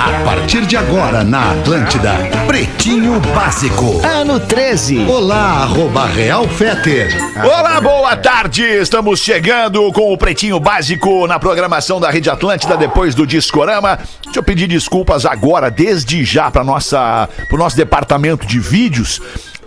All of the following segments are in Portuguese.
A partir de agora na Atlântida, Pretinho Básico. Ano 13. Olá, arroba Real Feter. Olá, boa tarde! Estamos chegando com o Pretinho Básico na programação da Rede Atlântida depois do Discorama. Deixa eu pedir desculpas agora, desde já, para nossa, o nosso departamento de vídeos.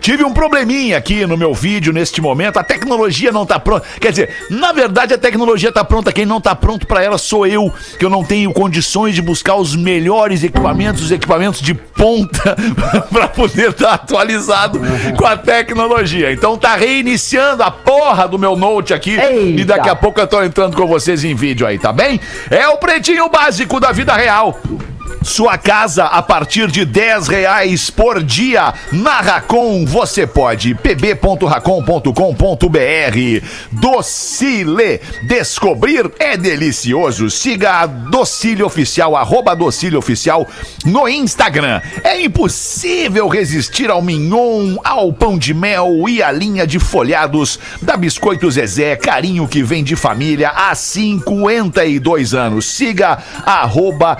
Tive um probleminha aqui no meu vídeo neste momento. A tecnologia não tá pronta. Quer dizer, na verdade a tecnologia tá pronta. Quem não tá pronto para ela sou eu, que eu não tenho condições de buscar os melhores equipamentos, os equipamentos de ponta para poder estar atualizado com a tecnologia. Então tá reiniciando a porra do meu note aqui Eita. e daqui a pouco eu tô entrando com vocês em vídeo aí, tá bem? É o pretinho básico da vida real. Sua casa a partir de 10 reais por dia. Na Racon você pode. pb.racon.com.br Docile. Descobrir é delicioso. Siga a Docile Oficial, arroba Docile Oficial no Instagram. É impossível resistir ao mignon, ao pão de mel e à linha de folhados da Biscoito Zezé. Carinho que vem de família há 52 anos. Siga arroba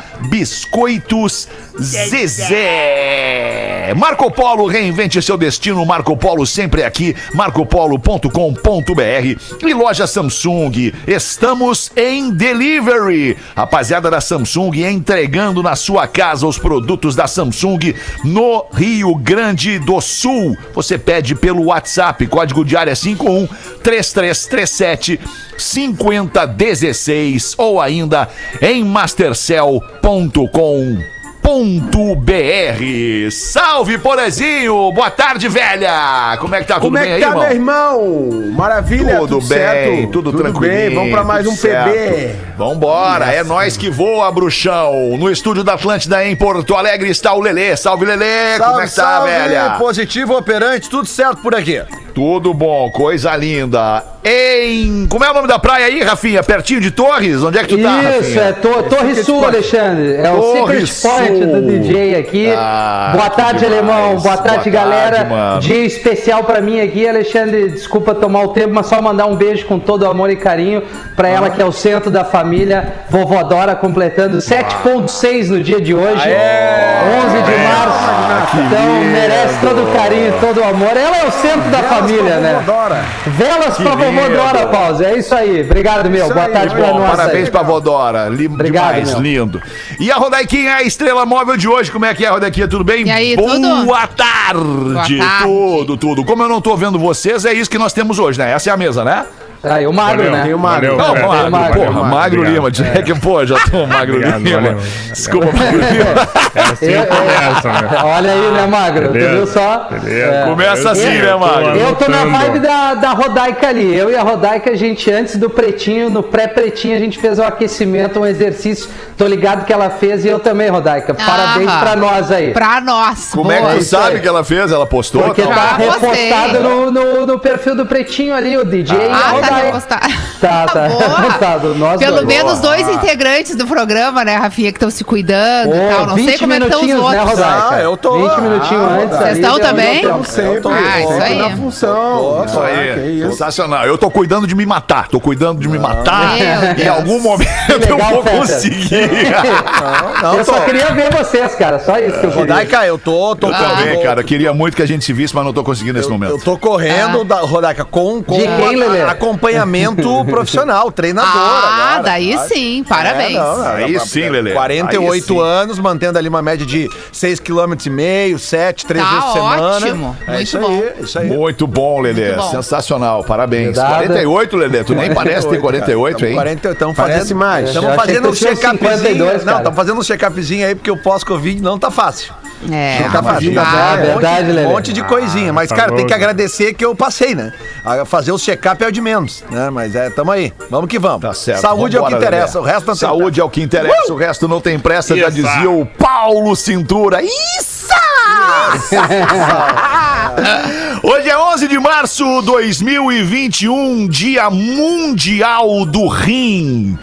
Biscoitos Zezé. Marco Polo, reinvente seu destino. Marco Polo sempre aqui. marcopolo.com.br e loja Samsung. Estamos em delivery. Rapaziada da Samsung entregando na sua casa os produtos da Samsung no Rio Grande do Sul. Você pede pelo WhatsApp, código de área 51 3337 5016 ou ainda em mastercell.com .br. Salve, Porezinho! Boa tarde, velha! Como é que tá? Como tudo é bem que aí, tá, irmão? meu irmão? Maravilha, Tudo tudo, bem, certo? tudo, tranquilo. bem, vamos pra mais um PB. Vambora, é nós que voa, bruxão. No estúdio da Atlântida em Porto Alegre está o Lelê. Salve, Lelê! Como é que tá, salve, velha? Positivo operante, tudo certo por aqui. Tudo bom, coisa linda. Em. Como é o nome da praia aí, Rafinha? Pertinho de Torres? Onde é que tu tá, Isso, Rafinha? é to Torre Sul, Alexandre. É o Torre Secret Point Sul. do DJ aqui. Ah, Boa tarde, demais. alemão. Boa tarde, Boa galera. tarde. Dia especial pra mim aqui, Alexandre. Desculpa tomar o tempo, mas só mandar um beijo com todo amor e carinho pra ela que é o centro da família. Vovó Dora completando 7.6 no dia de hoje. 11 de março. Então merece todo o carinho, todo o amor. Ela é o centro da família, né? Dora. Velas pra lindo. Dora, Pause. É isso aí. Obrigado, meu. Boa aí, tarde pra nós. Parabéns aí. pra Vodora. Li Obrigado, demais, meu. lindo. E a Rodaiquinha é a estrela móvel de hoje. Como é que é, Rodaiquinha? Tudo bem? E aí, Boa tudo? tarde. Boa tarde. Tudo, tudo. Como eu não tô vendo vocês, é isso que nós temos hoje, né? Essa é a mesa, né? Aí, o magro, né? Tem o magro. Não, Valeu, magro, magro, porra, magro. magro Obrigado. Lima. Dizer que, pô, já tô magro Obrigado, Lima. valeu. Desculpa, magro Lima. É assim Eu- que começa, né? Olha aí, né, Magro? Tu viu só? Beleza. É. Começa assim, Eu né, Magro? Eu tô na vibe da, da Rodaica ali. Eu e a Rodaica, a gente, antes do pretinho, no pré-pretinho, a gente fez um aquecimento, um exercício. Tô ligado que ela fez e eu também, Rodaica. Parabéns Aham. pra nós aí. Pra nós. Como é boa. que tu sabe aí. que ela fez? Ela postou? Porque tal? tá repostado no, no, no perfil do pretinho ali, o DJ e a Ah, tá Repostado. Tá, tá. Boa. repostado. Nós Pelo dois. menos dois integrantes do programa, né, Rafinha, que estão se cuidando e tal. Não sei 20 como é que estão os né, outros. Rodaica? Ah, eu tô- 20 minutinhos Ah, antes. Vocês estão também? já- Estamos sempre, Ah, isso aí. na função. Isso Ah, que aí, isso. sensacional. Eu tô cuidando de me matar, tô cuidando de me matar. Em algum momento eu vou conseguir. Não, Eu tô. só queria ver vocês, cara. Só isso que eu queria. Rodaica, eu tô, tô Eu também, cara. Eu queria muito que a gente se visse, mas não tô conseguindo nesse Eu, momento. eu tô correndo, da, Rodaica, com, com De quem, Lelê? Acompanhamento profissional, treinadora. Ah, agora, daí sabe? sim, parabéns. É, não, não, Aí sim, Lelê. 48 Aí sim. anos, mantendo ali uma média de 6,5 km, 7, 3 Tá vezes por semana. ótimo, É muito isso bom. aí, isso aí. Muito bom, Lelê. Muito bom. Sensacional. Parabéns. Cuidado. 48, Lelê. Tu nem parece ter 48, hein? 48, estamos fazendo, mais. Estamos fazendo um check-upzinho. 52, Não, estamos fazendo um check-upzinho aí, porque o pós-Covid não tá fácil. É, Não tá fácil. monte- Verdade, Lelê. Um monte de coisinha. Mas, cara, tem que agradecer que eu passei, né? A Fazer o check-up é o de menos, né? Mas é, tamo aí. Vamos que vamos. Tá certo. Saúde é o que Vambora, interessa, Lelê. o resto não tem Saúde é o que interessa, o resto não tem pressa, já Isso. dizia o Paulo Cintura. Isso! Hoje é 11 de março de 2021, Dia Mundial do Rim.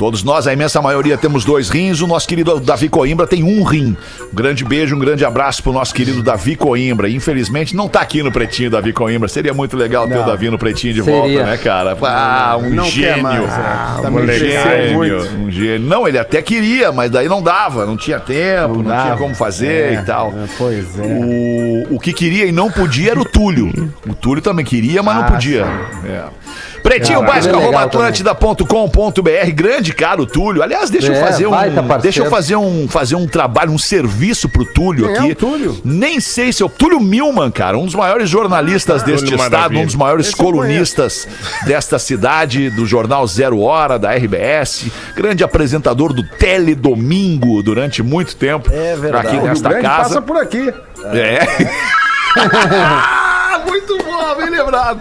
Todos nós, a imensa maioria, temos dois rins. O nosso querido Davi Coimbra tem um rim. Um grande beijo, um grande abraço pro nosso querido Davi Coimbra. Infelizmente, não tá aqui no Pretinho, Davi Coimbra. Seria muito legal ter o Davi no Pretinho de Seria. volta, né, cara? Ah, um Não gênio. mais, é. Ah, Também um gênio. muito. Um gênio. Não, ele até queria, mas daí não dava. Não tinha tempo, não, tinha dava. como fazer É, e tal. é, pois é. O, o que queria e não podia era o Túlio. O Túlio também queria, mas não Ah, podia. É. Pretinho Ah, básico, é arroba atlântida.com.br. Grande cara, o Túlio. Aliás, deixa eu É, fazer um. parceiro. Deixa eu fazer um, fazer um trabalho, um serviço pro Túlio Quem é aqui. o Túlio? Nem sei se é o Túlio Milman, cara, um dos maiores jornalistas deste Túlio estado, Maravilha. um dos maiores Esse eu colunistas desta cidade, do jornal Zero Hora, da RBS, grande apresentador do Teledomingo durante muito tempo. É verdade. Aqui nesta casa. passa por aqui. É. Ah, Muito bom, bem lembrado.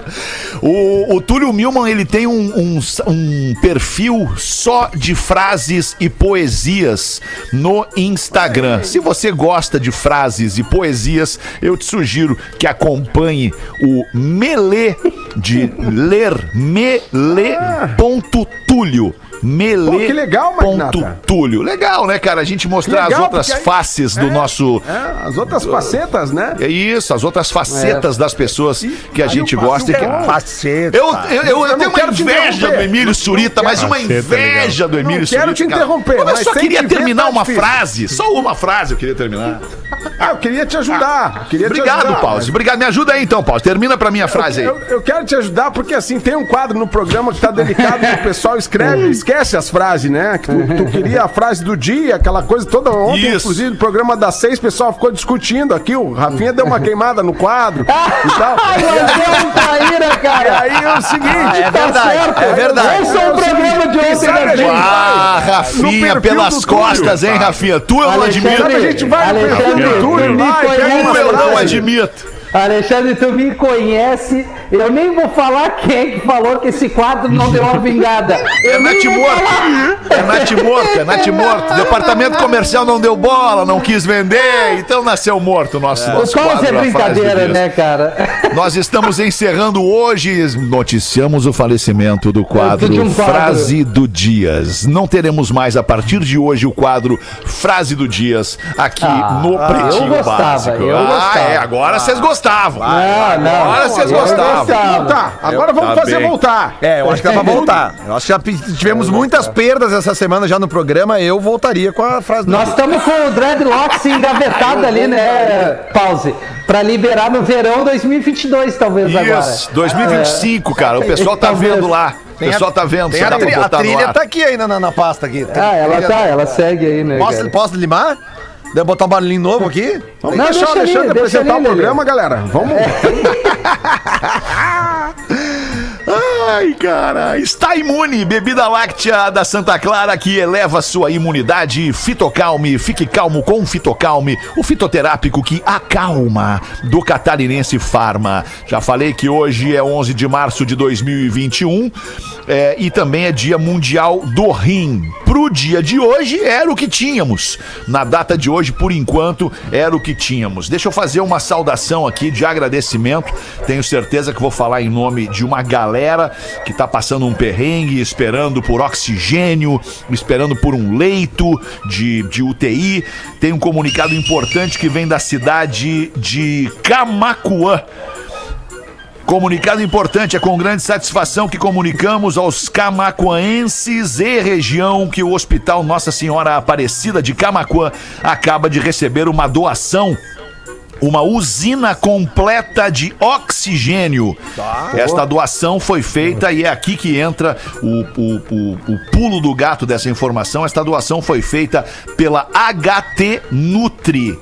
O, o Túlio Milman, ele tem um, um, um perfil só de frases e poesias no Instagram. Se você gosta de frases e poesias, eu te sugiro que acompanhe o Melê de ler mele.túlio. Mele. Pô, que legal, Magnata. ponto Túlio. Legal, né, cara? A gente mostrar Legal, as outras aí- faces do É, nosso É, as outras facetas, né? é isso, as outras facetas das pessoas que a gente gosta e que. Faceta. Eu, eu, eu, eu não tenho uma inveja do Emílio Surita, mas uma inveja do Emílio Surita. quero te cara. interromper, Mas eu mas só queria terminar uma frase, só uma frase eu queria terminar. Ah, eu queria te ajudar. Queria te Obrigado, ajudar, Pause. Obrigado, me ajuda aí então, Pause. Termina pra minha frase aí. Eu, eu quero te ajudar porque assim tem um quadro no programa que tá delicado que o pessoal escreve, esquece as frases, né? Que tu, tu queria a frase do dia, aquela coisa toda. Ontem, Isso. inclusive, no programa das seis, o pessoal ficou discutindo aqui. O Rafinha deu uma queimada no quadro e tal. Ai, meu Deus, traíra, E cara! aí é o seguinte, é verdade, é verdade. Esse é o programa de ontem sabe, da a gente gente. Ah, Rafinha, pelas costas, hein, Rafinha? Tu eu não admito. A gente vai no perfil do Túlio Tu eu não frase. admito. Alexandre, tu me conhece. Eu nem vou falar quem que falou que esse quadro não deu uma vingada. É Eu Nath vou Morto. É Nath Morto, é Nath Morto. Departamento comercial não deu bola, não quis vender, então nasceu morto o nosso, O nosso quadro, é frase do brincadeira, né, cara? Nós estamos encerrando hoje, noticiamos o falecimento do quadro, um quadro. Frase do Dias. Não teremos mais a partir de hoje o quadro Frase do Dias aqui Ah, no Pretinho eu gostava, Básico. eu ah, gostava. é, agora vocês gostavam. Não, não. Agora vocês gostavam. gostava. Voltar. Agora vamos Tá fazer bem. voltar. É, eu acho que dá pra voltar. Eu acho que já tivemos muitas perdas essa semana já no programa. Eu voltaria com a frase do Nós estamos com o Dreadlocks engavetado ali, né? Pause. Pra liberar no verão 2022, talvez agora. Isso, 2025, cara. O pessoal tá Talvez. vendo lá. O pessoal tá vendo. A, a no trilha tá aqui ainda na, na pasta aqui. Tem Ah, ela trilha- tá, ela segue aí, né? Posso, cara? posso limar? Deve botar um barulhinho novo aqui? Vamos deixar o deixa deixa apresentar ali, o programa, galera. Vamos. Ai, cara. Está imune. Bebida láctea da Santa Clara que eleva sua imunidade. Fitocalme. Fique calmo com Fitocalme. O fitoterápico que acalma do Catarinense Farma. Já falei que hoje é 11 de março de 2021 é, e também é dia mundial do rim. Pro dia de hoje era o que tínhamos. Na data de hoje, por enquanto, era o que tínhamos. Deixa eu fazer uma saudação aqui de agradecimento. Tenho certeza que vou falar em nome de uma galera que tá passando um perrengue, esperando por oxigênio, esperando por um leito de, de UTI. Tem um comunicado importante que vem da cidade de Camacuã. Comunicado importante, é com grande satisfação que comunicamos aos camacuanenses e região que o Hospital Nossa Senhora Aparecida de Camacuã acaba de receber uma doação uma usina completa de oxigênio. Esta doação foi feita e é aqui que entra o, o, o, o pulo do gato dessa informação. Esta doação foi feita pela HT Nutri.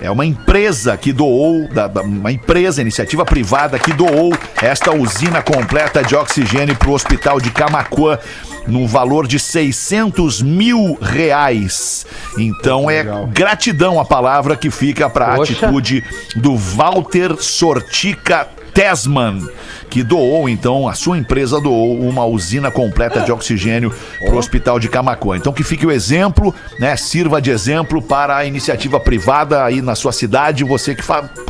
É uma empresa que doou, da- da- uma empresa, iniciativa privada que doou esta usina completa de oxigênio para o hospital de Camacuã no valor de 600 mil reais. Então é gratidão a palavra que fica para a atitude do Walter Sortica Tesman, que doou, então, a sua empresa doou uma usina completa de oxigênio para o hospital de Camacuã. Então que fique o exemplo, né? Sirva de exemplo para a iniciativa privada aí na sua cidade. Você que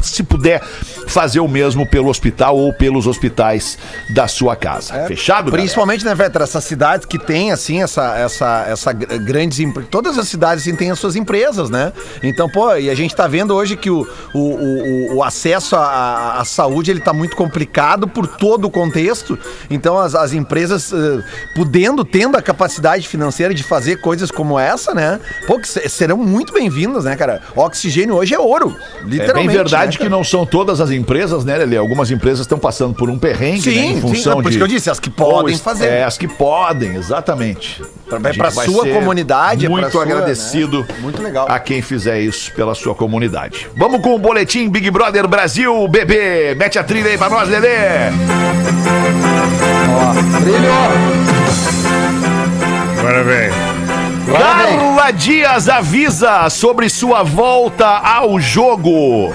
se puder fazer o mesmo pelo hospital ou pelos hospitais da sua casa. Fechado? galera? Principalmente, né, Vetra, essas cidades que têm, assim, essa, essa, essa gr- grandes... Todas as cidades, assim, têm as suas empresas, né? Então, pô, e a gente tá vendo hoje que o, o, o, o acesso à, à- à saúde, ele tá muito complicado por todo o contexto. Então, as, as empresas eh, podendo, tendo a capacidade financeira de fazer coisas como essa, né? Pô, serão muito bem-vindas, né, cara? O oxigênio hoje é ouro, É literalmente. bem verdade né, que não são todas as empresas, né, Lelê? Algumas empresas estão passando por um perrengue, Sim, né, em sim, função é por de... isso que eu disse, as que podem fazer. É, as que podem, exatamente. Pra- A gente pra vai sua comunidade, é Muito sua, agradecido né? Muito legal. a quem fizer isso pela sua comunidade. Vamos com o boletim Big Brother Brasil, bebê. Mete a trilha aí pra nós, Lelê. Agora vem. Carla Dias avisa sobre sua volta ao jogo.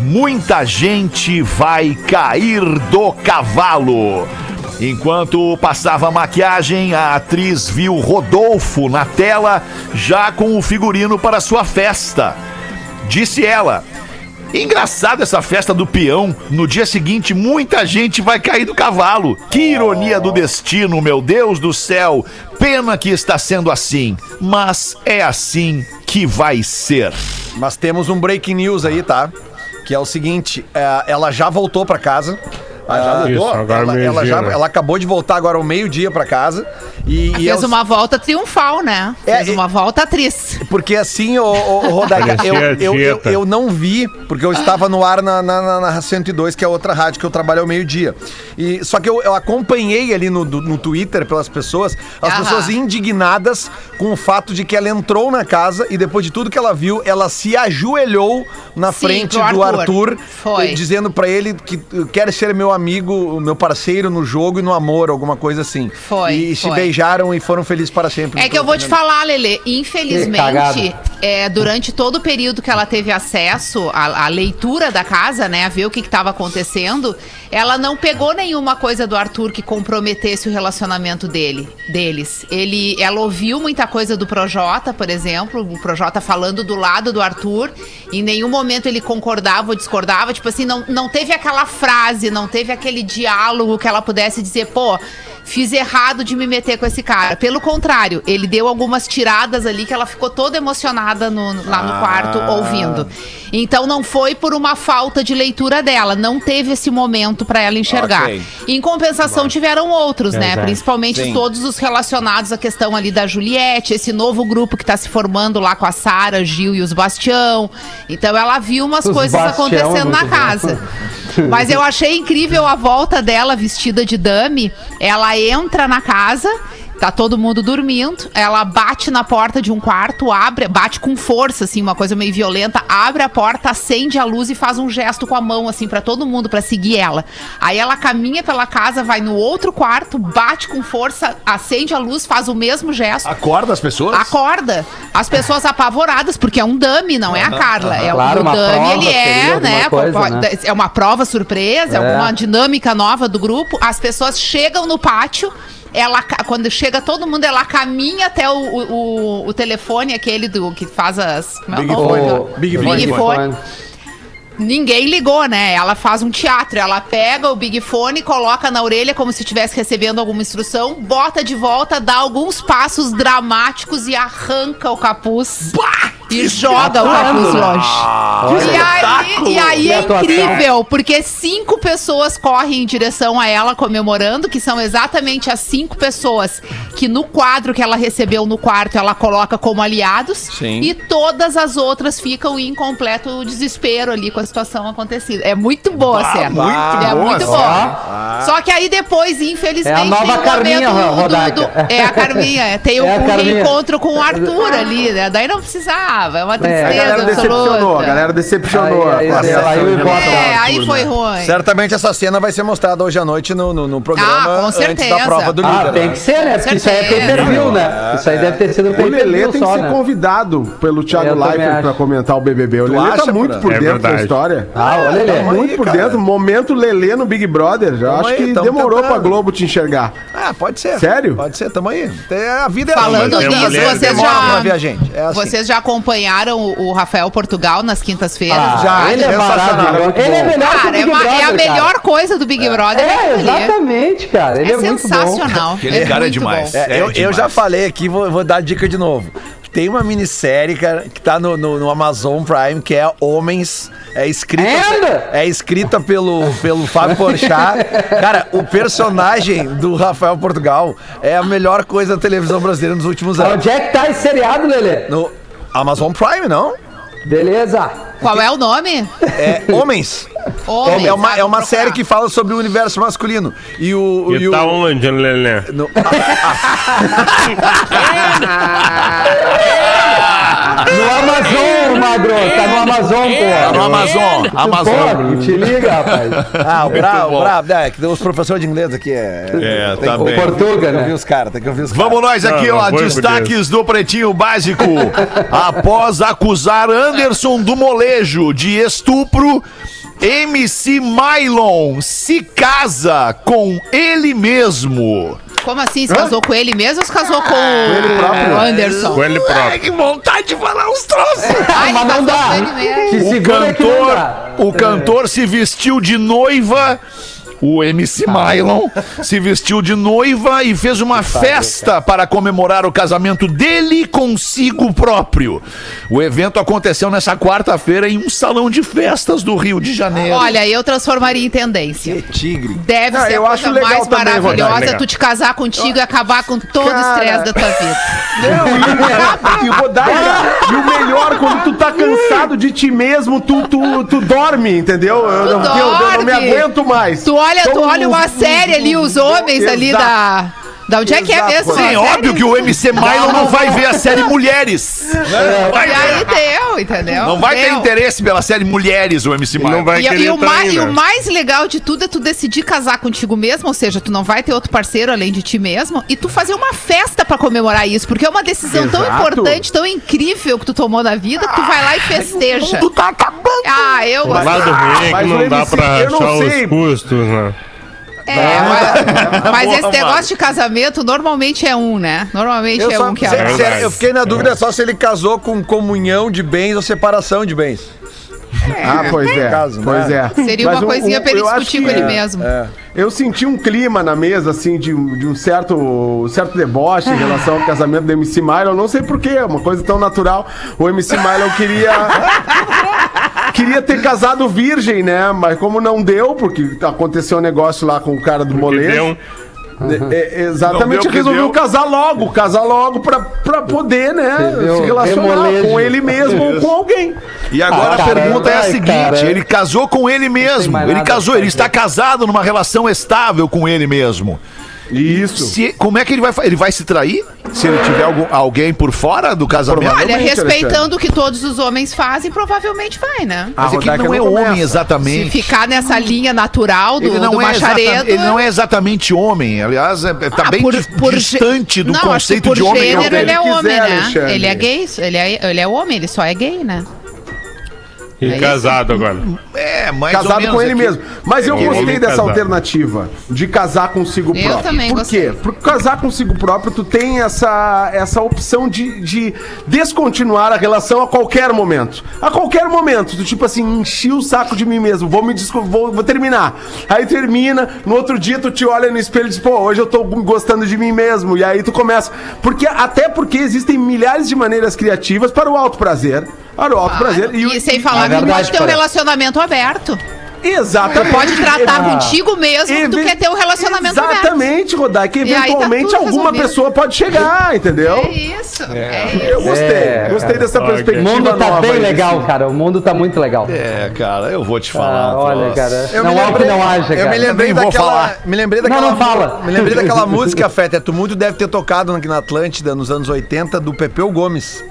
Muita gente vai cair do cavalo. Enquanto passava a maquiagem, a atriz viu Rodolfo na tela, já com o figurino para sua festa. Disse ela: Engraçado essa festa do peão. No dia seguinte, muita gente vai cair do cavalo. Que ironia do destino, meu Deus do céu. Pena que está sendo assim, mas é assim que vai ser. Mas temos um breaking news aí, tá? Que é o seguinte, é, ela já voltou pra casa. Ah, Isso, agora ela, ela, meio-dia, já, ela acabou de voltar agora ao meio-dia pra casa. E, e Fez eu- uma volta triunfal, né? É, Fez e- uma volta atriz. Porque assim, ô, ô, Rodaica, eu, eu, eu, eu não vi, porque eu estava no ar na, na, na, na 102, que é outra rádio que eu trabalho ao meio-dia. E Só que eu, eu acompanhei ali no, do- no Twitter pelas pessoas, as Aham. pessoas indignadas com o fato de que ela entrou na casa e depois de tudo que ela viu, ela se ajoelhou na Sim, frente do Arthur. Arthur, Foi. dizendo pra ele que quer ser meu amigo, meu parceiro no jogo e no amor, alguma coisa assim. Foi, E se foi. Beijaram e foram felizes para sempre. É que eu vou te falar, Lele, infelizmente, é, durante todo o período que ela teve acesso à, à leitura da casa, né, a ver o que estava acontecendo, ela não pegou nenhuma coisa do Arthur que comprometesse o relacionamento dele, deles. Ele, ela ouviu muita coisa do Projota, por exemplo, o Projota falando do lado do Arthur, em nenhum momento ele concordava ou discordava, tipo assim, não, não teve aquela frase, não teve aquele diálogo que ela pudesse dizer, pô, fiz errado de me meter com esse cara. Pelo contrário, ele deu algumas tiradas ali que ela ficou toda emocionada no- lá no quarto ouvindo. Então não foi por uma falta de leitura dela, não teve esse momento pra ela enxergar. Ok. Em compensação tiveram outros, né? Exato. Principalmente Sim. todos os relacionados à questão ali da Juliette, esse novo grupo que tá se formando lá com a Sara, Gil e os Bastião. Então ela viu umas Os coisas Bastião, acontecendo na bom. casa. Mas eu achei incrível a volta dela vestida de dame. Ela entra na casa. Tá todo mundo dormindo. Ela bate na porta de um quarto, abre, bate com força, assim, uma coisa meio violenta. Abre a porta, acende a luz e faz um gesto com a mão, assim, pra todo mundo, pra seguir ela. Aí ela caminha pela casa, vai no outro quarto, bate com força, acende a luz, faz o mesmo gesto. Acorda as pessoas? Acorda. As pessoas apavoradas, porque é um dummy, não é a Carla. É Claro, o uma dummy, ele é, né? coisa, né? É uma prova surpresa, é alguma dinâmica nova do grupo. As pessoas chegam no pátio. Ela, quando chega todo mundo, ela caminha até o, o, o- telefone, aquele do que faz as. é o Big nome? Fone. O- Big Big Fone. Fone. Ninguém ligou, né? Ela faz um teatro. Ela pega o Big Fone, coloca na orelha como se estivesse recebendo alguma instrução, bota de volta, dá alguns passos dramáticos e arranca o capuz. E joga o capuz longe. E aí, e aí é incrível, porque cinco pessoas correm em direção a ela comemorando, que são exatamente as cinco pessoas que no quadro que ela recebeu no quarto ela coloca como aliados. Sim. E todas as outras ficam em completo desespero ali com a situação acontecida. É muito boa a cena. muito é boa muito boa. Só que aí depois, infelizmente, É a nova tem o Carminha, momento do- Rodaica. do- É a Carminha. é, Tem o, É o Carminha. reencontro com o Arthur ali, né? Daí não precisava. É uma A tristeza galera decepcionou, absoluta. a galera decepcionou. Aí- aí- a aí- atuação aí bota Arthur, É, aí foi ruim. Certamente essa cena vai ser mostrada hoje à noite no, no, no programa Ah, com antes da certeza. prova do líder. Ah, tem que ser, né? Porque isso aí é pay per view, né? Isso aí deve ter sido O pay per Lelê view tem que só, ser né? convidado pelo Thiago Leifert pra comentar o BBB. O Tu Lelê acha, tá muito por É dentro da história. Ah, ele. Tamo Muito aí, por dentro. Momento Lelê no Big Brother. Já acho aí, que demorou pra Globo te enxergar. Ah, pode ser. Sério? Pode ser, tamo aí. A vida é Falando nisso, mulher, vocês tem demora já. É assim. vocês já acompanham acompanharam o, o Rafael Portugal nas quintas-feiras? Ah, Já, ele é sensacional, maravilhoso. muito Ele é melhor que o Cara, é, Big uma- é a Brother, melhor cara. coisa do Big Brother. É, aquilo ali. exatamente, cara. Ele é, É muito bom. sensacional. Aquele cara é demais. bom. É, É eu, eu demais. já falei aqui, vou, vou dar dica de novo. Tem uma minissérie, cara, que tá no, no, no Amazon Prime, que é Homens. É escrita, é escrita pelo, pelo Fábio Porchat. Cara, o personagem do Rafael Portugal é a melhor coisa da televisão brasileira nos últimos anos. Onde é que tá esse seriado, Lelê? No Amazon Prime, não? Beleza. Qual é o nome? É Homens. Homens, é uma, é uma série que fala sobre o universo masculino. E o. E e o- tá onde, Lelê? no- No Amazon, Magro. Tá no Amazon, Tá pô. no Amazon. Amazon. Pô, te liga, rapaz. Ah, o Bravo, bom. o Bravo. É, que os professores de inglês aqui é. É, tem tá que- bem. Portuga, Tem que ouvir né? os caras, tem que ouvir os caras. Vamos nós aqui, Não, não ó. foi Destaques do Pretinho Básico. Após acusar Anderson do molejo de estupro, MC Mylon se casa com ele mesmo. Como assim? Se casou com ele mesmo ou se casou com o Anderson? Com ele próprio. que vontade de falar uns troços. Ai, mas não casou dá. com ele mesmo. Se O não cantor, dá. o cantor se vestiu de noiva. O MC Mylon se vestiu de noiva e fez uma festa para comemorar o casamento dele consigo próprio. O evento aconteceu nessa quarta-feira em um salão de festas do Rio de Janeiro. Olha, eu transformaria em tendência. Tigre. Deve Ah, ser eu a acho coisa legal mais também, maravilhosa Rodaica. tu te casar contigo e acabar com todo o Cara. estresse da tua vida. Não, e, e Rodaica, e o melhor, quando tu tá cansado de ti mesmo, tu, tu, tu dorme, entendeu? Eu, eu- eu não me dorme. aguento mais. Tu olha, tu Então, olha uma série ali, os homens ali da. Da onde é que é mesmo? Sim, óbvio que o MC Mylon não vai ver a série Mulheres. Não vai E aí ver. deu, entendeu? Não vai ter Deu. interesse pela série Mulheres, o MC Mylon. não vai E, querer e o mais, e o mais legal de tudo é tu decidir casar contigo mesmo, ou seja, tu não vai ter outro parceiro além de ti mesmo, e tu fazer uma festa pra comemorar isso, porque é uma decisão tão Exato. importante, tão incrível que tu tomou na vida, que tu vai lá e festeja. Tu tá acabando. Ah, eu Lá gosto. do Rio Mas que o não dá MC, pra eu não achar sei. os custos, né? É, mas, mas esse negócio de casamento normalmente é um, né? Normalmente Eu, é só, um que se- é. se- eu fiquei na dúvida só se ele casou com comunhão de bens ou separação de bens. Ah, pois é. caso, né? pois é. Seria Mas uma coisinha o- pra ele eu discutir que- com ele é, mesmo. Eu senti um clima na mesa, assim, de, um- de um certo, certo deboche em relação ao casamento do MC Mylon. Não sei porquê, é uma coisa tão natural. O MC Mylon queria. queria ter casado virgem, né? Mas como não deu, porque aconteceu um negócio lá com o cara do deu. É, é, exatamente, resolveu casar logo, casar logo pra, pra poder, né, Entendeu? se relacionar Remolejo. com ele mesmo ou com alguém. E agora Ah, a pergunta é a seguinte: cara. ele casou com ele mesmo. Ele casou, ele está casado numa relação estável com ele mesmo. Isso. Se- como é que ele vai Ele vai se trair? Se ele tiver algum- alguém por fora do casamento? Olha, respeitando o que todos os homens fazem, provavelmente vai, né? A Mas é que ele não é não homem começa. Se exatamente. ficar nessa linha natural do, Ele não, do é macharedo. ele não é exatamente homem. Aliás, é, tá Ah, bem por- por distante do não, conceito por de homem. que eu gênero tenho. ele é ele homem, quiser, né? Alexandre. Ele é gay, ele é, ele é homem, ele só é gay, né? E É casado agora. É, mais ou Casado menos com ele aqui. mesmo. Mas eu É, gostei dessa casado. alternativa de casar consigo Eu próprio. também Por gostei. quê? Porque casar consigo próprio, tu tem essa, essa opção de, de descontinuar a relação a qualquer momento. A qualquer momento. Tu, tipo assim, enchi o saco de mim mesmo. Vou me vou, vou terminar. Aí termina, no outro dia tu te olha no espelho e diz, pô, hoje eu tô gostando de mim mesmo. E aí tu começa. Porque, até porque existem milhares de maneiras criativas para o alto prazer. Para o alto prazer. E, sem falar É que verdade, pode ter um relacionamento aberto. Exatamente. Tu pode tratar Ah. contigo mesmo que tu quer ter um relacionamento aberto. Exatamente, Rodar, que E tá eventualmente tudo alguma resolvido. pessoa pode chegar, entendeu? É isso. É, isso. Eu gostei, É, gostei dessa. O perspectiva mundo tá nova bem legal, cara. O mundo tá muito legal. É, cara, eu vou te falar. Ah, olha, cara. Eu não o lembrei- não haja, Eu cara. me lembrei daquela. falar. Me lembrei Não, daquela. não fala. Me lembrei daquela música, Feta. Tu muito deve ter tocado aqui na Atlântida nos anos 80 do Pepeu Gomes.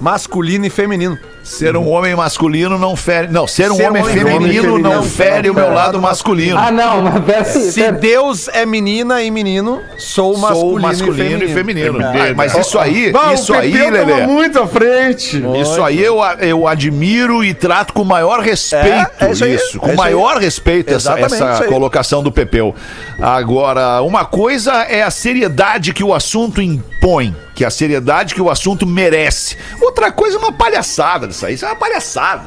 Masculino e feminino. Ser um homem masculino não fere. Não, ser um Ser um homem homem feminino feminino não não fere o meu lado masculino. Ah, não, mas peraí. Se. Deus é menina e menino, sou masculino, Sou masculino e feminino. Ah, mas isso aí, Bah, isso o aí, Lelê. muito à frente. Isso aí eu, eu admiro e trato com o maior respeito. É, é isso aí, isso, é com isso aí. maior respeito essa, essa colocação do Pepeu. Agora, uma coisa é a seriedade que o assunto impõe, que é a seriedade que o assunto merece. Outra coisa é uma palhaçada disso aí. Isso é uma palhaçada.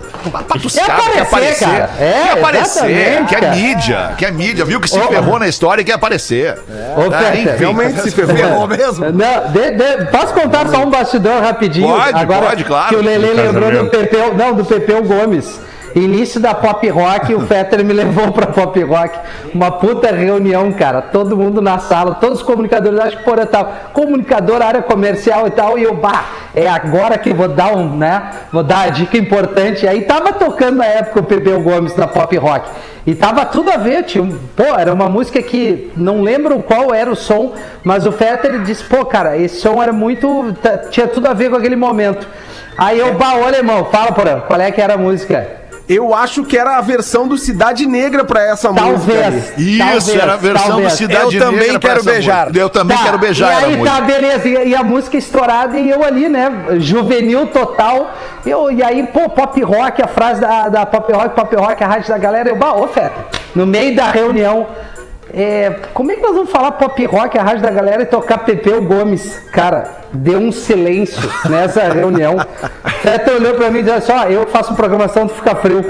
Patuscada, aparecer, aparecer. cara. É, quer aparecer, exatamente, quer cara. mídia, quer mídia. Viu que se Ô, ferrou na história e quer aparecer. Ô, Tá, Peter, enfim. Realmente se ferrou. Ferrou mesmo? Não, de- de- posso contar só um bastidor rapidinho? Pode, Agora pode, claro. Que o Lele lembrou do. Pepeu, não, do Pepeu Gomes. Início da pop rock, o Fetter me levou pra pop rock. Uma puta reunião, cara. Todo mundo na sala, todos os comunicadores, acho que porra tal. Comunicador, área comercial e tal. E eu, bah, é agora que vou dar um, né? Vou dar a dica importante. Aí tava tocando na época o Pepeu Gomes da pop rock. E tava tudo a ver, tinha, pô, era uma música que não lembro qual era o som, mas o Fetter disse, pô, cara, esse som era muito, tinha tudo a ver com aquele momento. Aí eu, bah, ô alemão, fala, porra, qual é que era a música? Eu acho que era a versão do Cidade Negra pra essa música. Talvez. ali. Isso, Talvez, era a versão talvez. do Cidade Eu também Negra quero essa beijar. música. Eu também Tá, quero beijar E aí música. tá, beleza. E, e a música estourada e eu ali, né? Juvenil total. Eu, e aí, pô, pop rock, a frase da, da pop rock, pop rock, a rádio da galera. Eu, bah, ô, Feta, no meio da reunião. É, como é que nós vamos falar pop rock, a rádio da galera e tocar Pepeu Gomes? Cara, deu um silêncio nessa reunião. Feta olhou pra mim e disse assim: ó, eu faço programação, tu fica frio.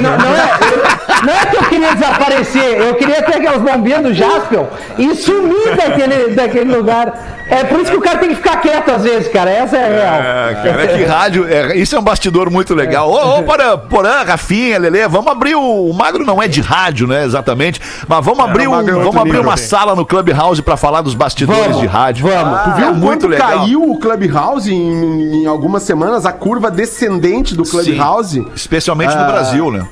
Não, não é, não é que eu queria desaparecer, eu queria ter aquelas bombinhas do Jaspion e sumir daquele, daquele lugar. É por isso que o cara tem que ficar quieto às vezes, cara. Essa é a real. É, cara, é que rádio. é, isso é um bastidor muito legal. Ô, ô, para, Porã, Rafinha, Lelê, vamos abrir o. O Magro não é de rádio, né? Exatamente. Mas vamos abrir, um, é vamos abrir uma sala no Clubhouse pra falar dos bastidores Vamos, de rádio. vamos. Tu Ah, viu muito quanto legal. caiu o Clubhouse em, em algumas semanas, a curva descendente do Clubhouse? Sim, especialmente no Ah. Brasil, né?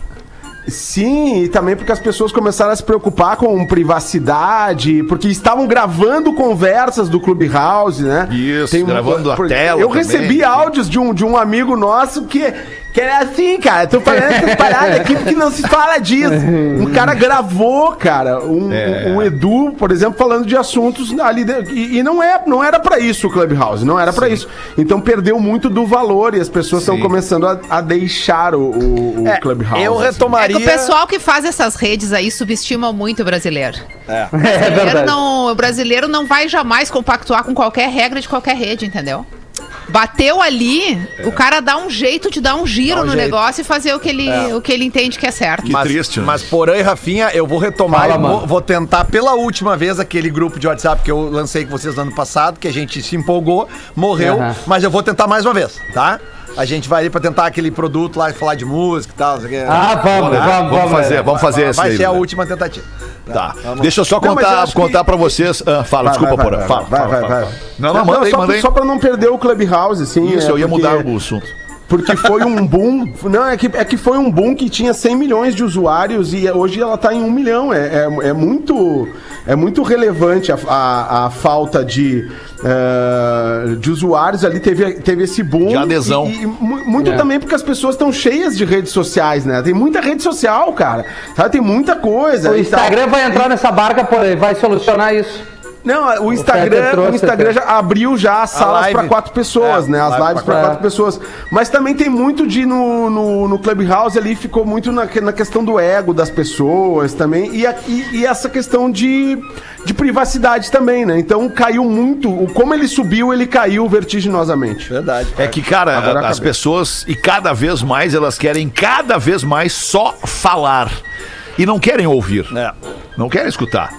Sim, e também porque as pessoas começaram a se preocupar com privacidade, porque estavam gravando conversas do Clubhouse, né? Isso, um- gravando a por- tela Eu também, recebi áudios de um, de um amigo nosso que, que era assim, cara, tô falando essas paradas aqui porque não se fala disso. Um cara gravou, cara, um, É. um Edu, por exemplo, falando de assuntos ali dentro. E, e não, é, não era pra isso o Clubhouse, não era pra isso. Então perdeu muito do valor e as pessoas estão começando a, a deixar o, o, o É, Clubhouse. eu assim. É retomaria. que o pessoal que faz essas redes aí subestima muito o brasileiro. É O brasileiro, verdade. não, o brasileiro não vai jamais compactuar com qualquer regra de qualquer rede, entendeu? Bateu ali, o cara dá um jeito de dar um giro um no jeito. negócio e fazer o que ele, o que ele entende que é certo. Que mas, triste, né? Mas Porã e Rafinha, eu vou retomar Fala, e vou, vou tentar pela última vez aquele grupo de WhatsApp que eu lancei com vocês no ano passado, que a gente se empolgou, morreu, Aham. mas eu vou tentar mais uma vez, tá? A gente vai ali pra tentar aquele produto lá e falar de música e tal. Ah, vamos, Vamos, vamos, vamos fazer, é. vamos fazer esse Vai aí, ser a Lelê. última tentativa. Tá. Deixa eu só Não, mas eu contar, contar que- pra vocês. Ah, fala, Vai, desculpa, vai, Porã. Fala, vai, fala, vai, fala. vai. Não, não, manda aí, só, manda aí. Só pra não perder o Clubhouse, assim. Isso, é, eu ia porque- mudar o assunto. Porque foi um boom. Não, é que, é que foi um boom que tinha 100 milhões de usuários e hoje ela tá em 1 milhão. É, é, é muito, é muito relevante a, a, a falta de, eh, de usuários ali. Teve, teve esse boom. De adesão. E, e mu- muito É. também porque as pessoas estão cheias de redes sociais, né? Tem muita rede social, cara. Sabe? Tem muita coisa. O tal. Instagram vai entrar nessa barca, porém, vai solucionar isso. Não, o Instagram, trouxe o Instagram já abriu já as salas para quatro pessoas, É, né? As live lives pra para quatro. pessoas. Mas também tem muito de no, no, no Clubhouse ali, ficou muito na, na questão do ego das pessoas também. E, a- e, e essa questão de, de privacidade também, né? Então caiu muito. O, como ele subiu, ele caiu vertiginosamente. Verdade. É que, cara, Agora as acabei. pessoas, e cada vez mais, elas querem cada vez mais só falar. E não querem ouvir. É. Não querem escutar.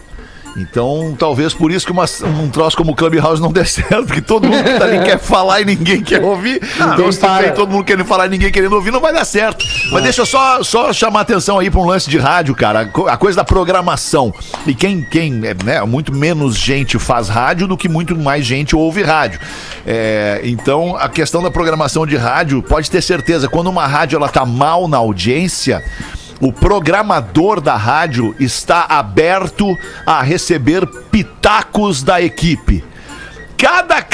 Então, talvez por isso que uma- um troço como o Clubhouse não dê certo, porque todo mundo que tá ali quer falar e ninguém quer ouvir. então, se tem todo mundo querendo falar e ninguém querendo ouvir, não vai dar certo. Mas deixa eu só, só chamar atenção aí para um lance de rádio, cara. A coisa da programação. E quem, quem é, né, muito menos gente faz rádio do que muito mais gente ouve rádio. É, então, a questão da programação de rádio, pode ter certeza, quando uma rádio ela tá mal na audiência, o programador da rádio está aberto a receber pitacos da equipe.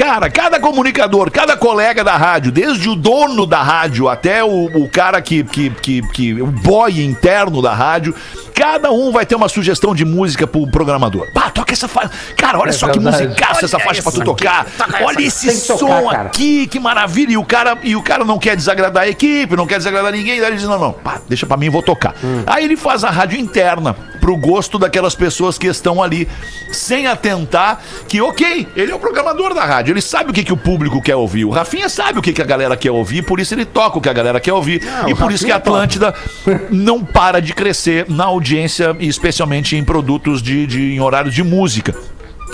Cara, cada comunicador, cada colega da rádio, desde o dono da rádio até o, o cara que, que, que, que. o boy interno da rádio, cada um vai ter uma sugestão de música pro programador. Pá, toca essa faixa. Cara, olha só que verdade. musicaça essa faixa pra tu tocar. Olha esse que tocar, som cara. aqui, que maravilha. E o, cara, e o cara não quer desagradar a equipe, não quer desagradar ninguém. Daí ele diz: não, não, pá, deixa pra mim, vou tocar. Hum. Aí ele faz a rádio interna pro gosto daquelas pessoas que estão ali, sem atentar que, ok, ele é o programador da rádio, ele sabe o que, que o público quer ouvir. O Rafinha sabe o que, que a galera quer ouvir, por isso ele toca o que a galera quer ouvir. e por isso que a Atlântida não para de crescer na audiência, e especialmente em produtos de, de em horário de música.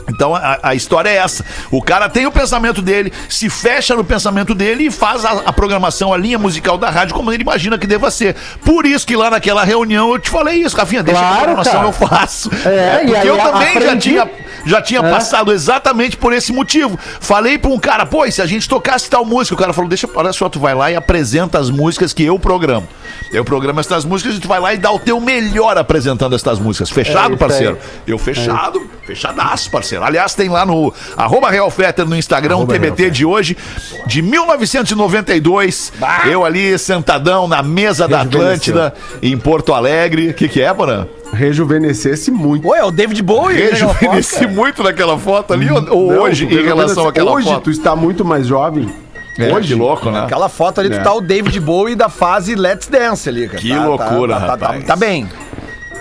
Então a, a história é essa. O cara tem o pensamento dele, se fecha no pensamento dele e faz a, a programação, a linha musical da rádio como ele imagina que deva ser. Por isso que lá naquela reunião eu te falei isso, Rafinha, deixa a Claro, programação cara. eu faço. É, e porque aí eu também já aprendi- tinha já tinha É. passado exatamente por esse motivo. Falei pra um cara, pô, e se a gente tocasse tal música, o cara falou, deixa, olha só, tu vai lá e apresenta as músicas que eu programo. Eu programo essas músicas e tu vai lá e dá o teu melhor apresentando essas músicas. Fechado, É parceiro? aí. Eu fechado, fechadaço, parceiro. Aliás, tem lá no arroba Real Fetter no Instagram, o TBT de hoje, de 1992. Eu ali sentadão na mesa da Atlântida, em Porto Alegre. O que, que é, Porã? Rejuvenescesse muito. Pô, é o David Bowie. né, aquela foto, Rejuvenesci muito naquela foto ali, ou, ou Não, hoje, em relação àquela Hoje foto? tu está muito mais jovem. É, hoje, que louco, né? Aquela foto ali, É. tu tá o David Bowie da fase Let's Dance ali, cara. Que Tá- loucura, tá, tá, tá, rapaz. tá bem.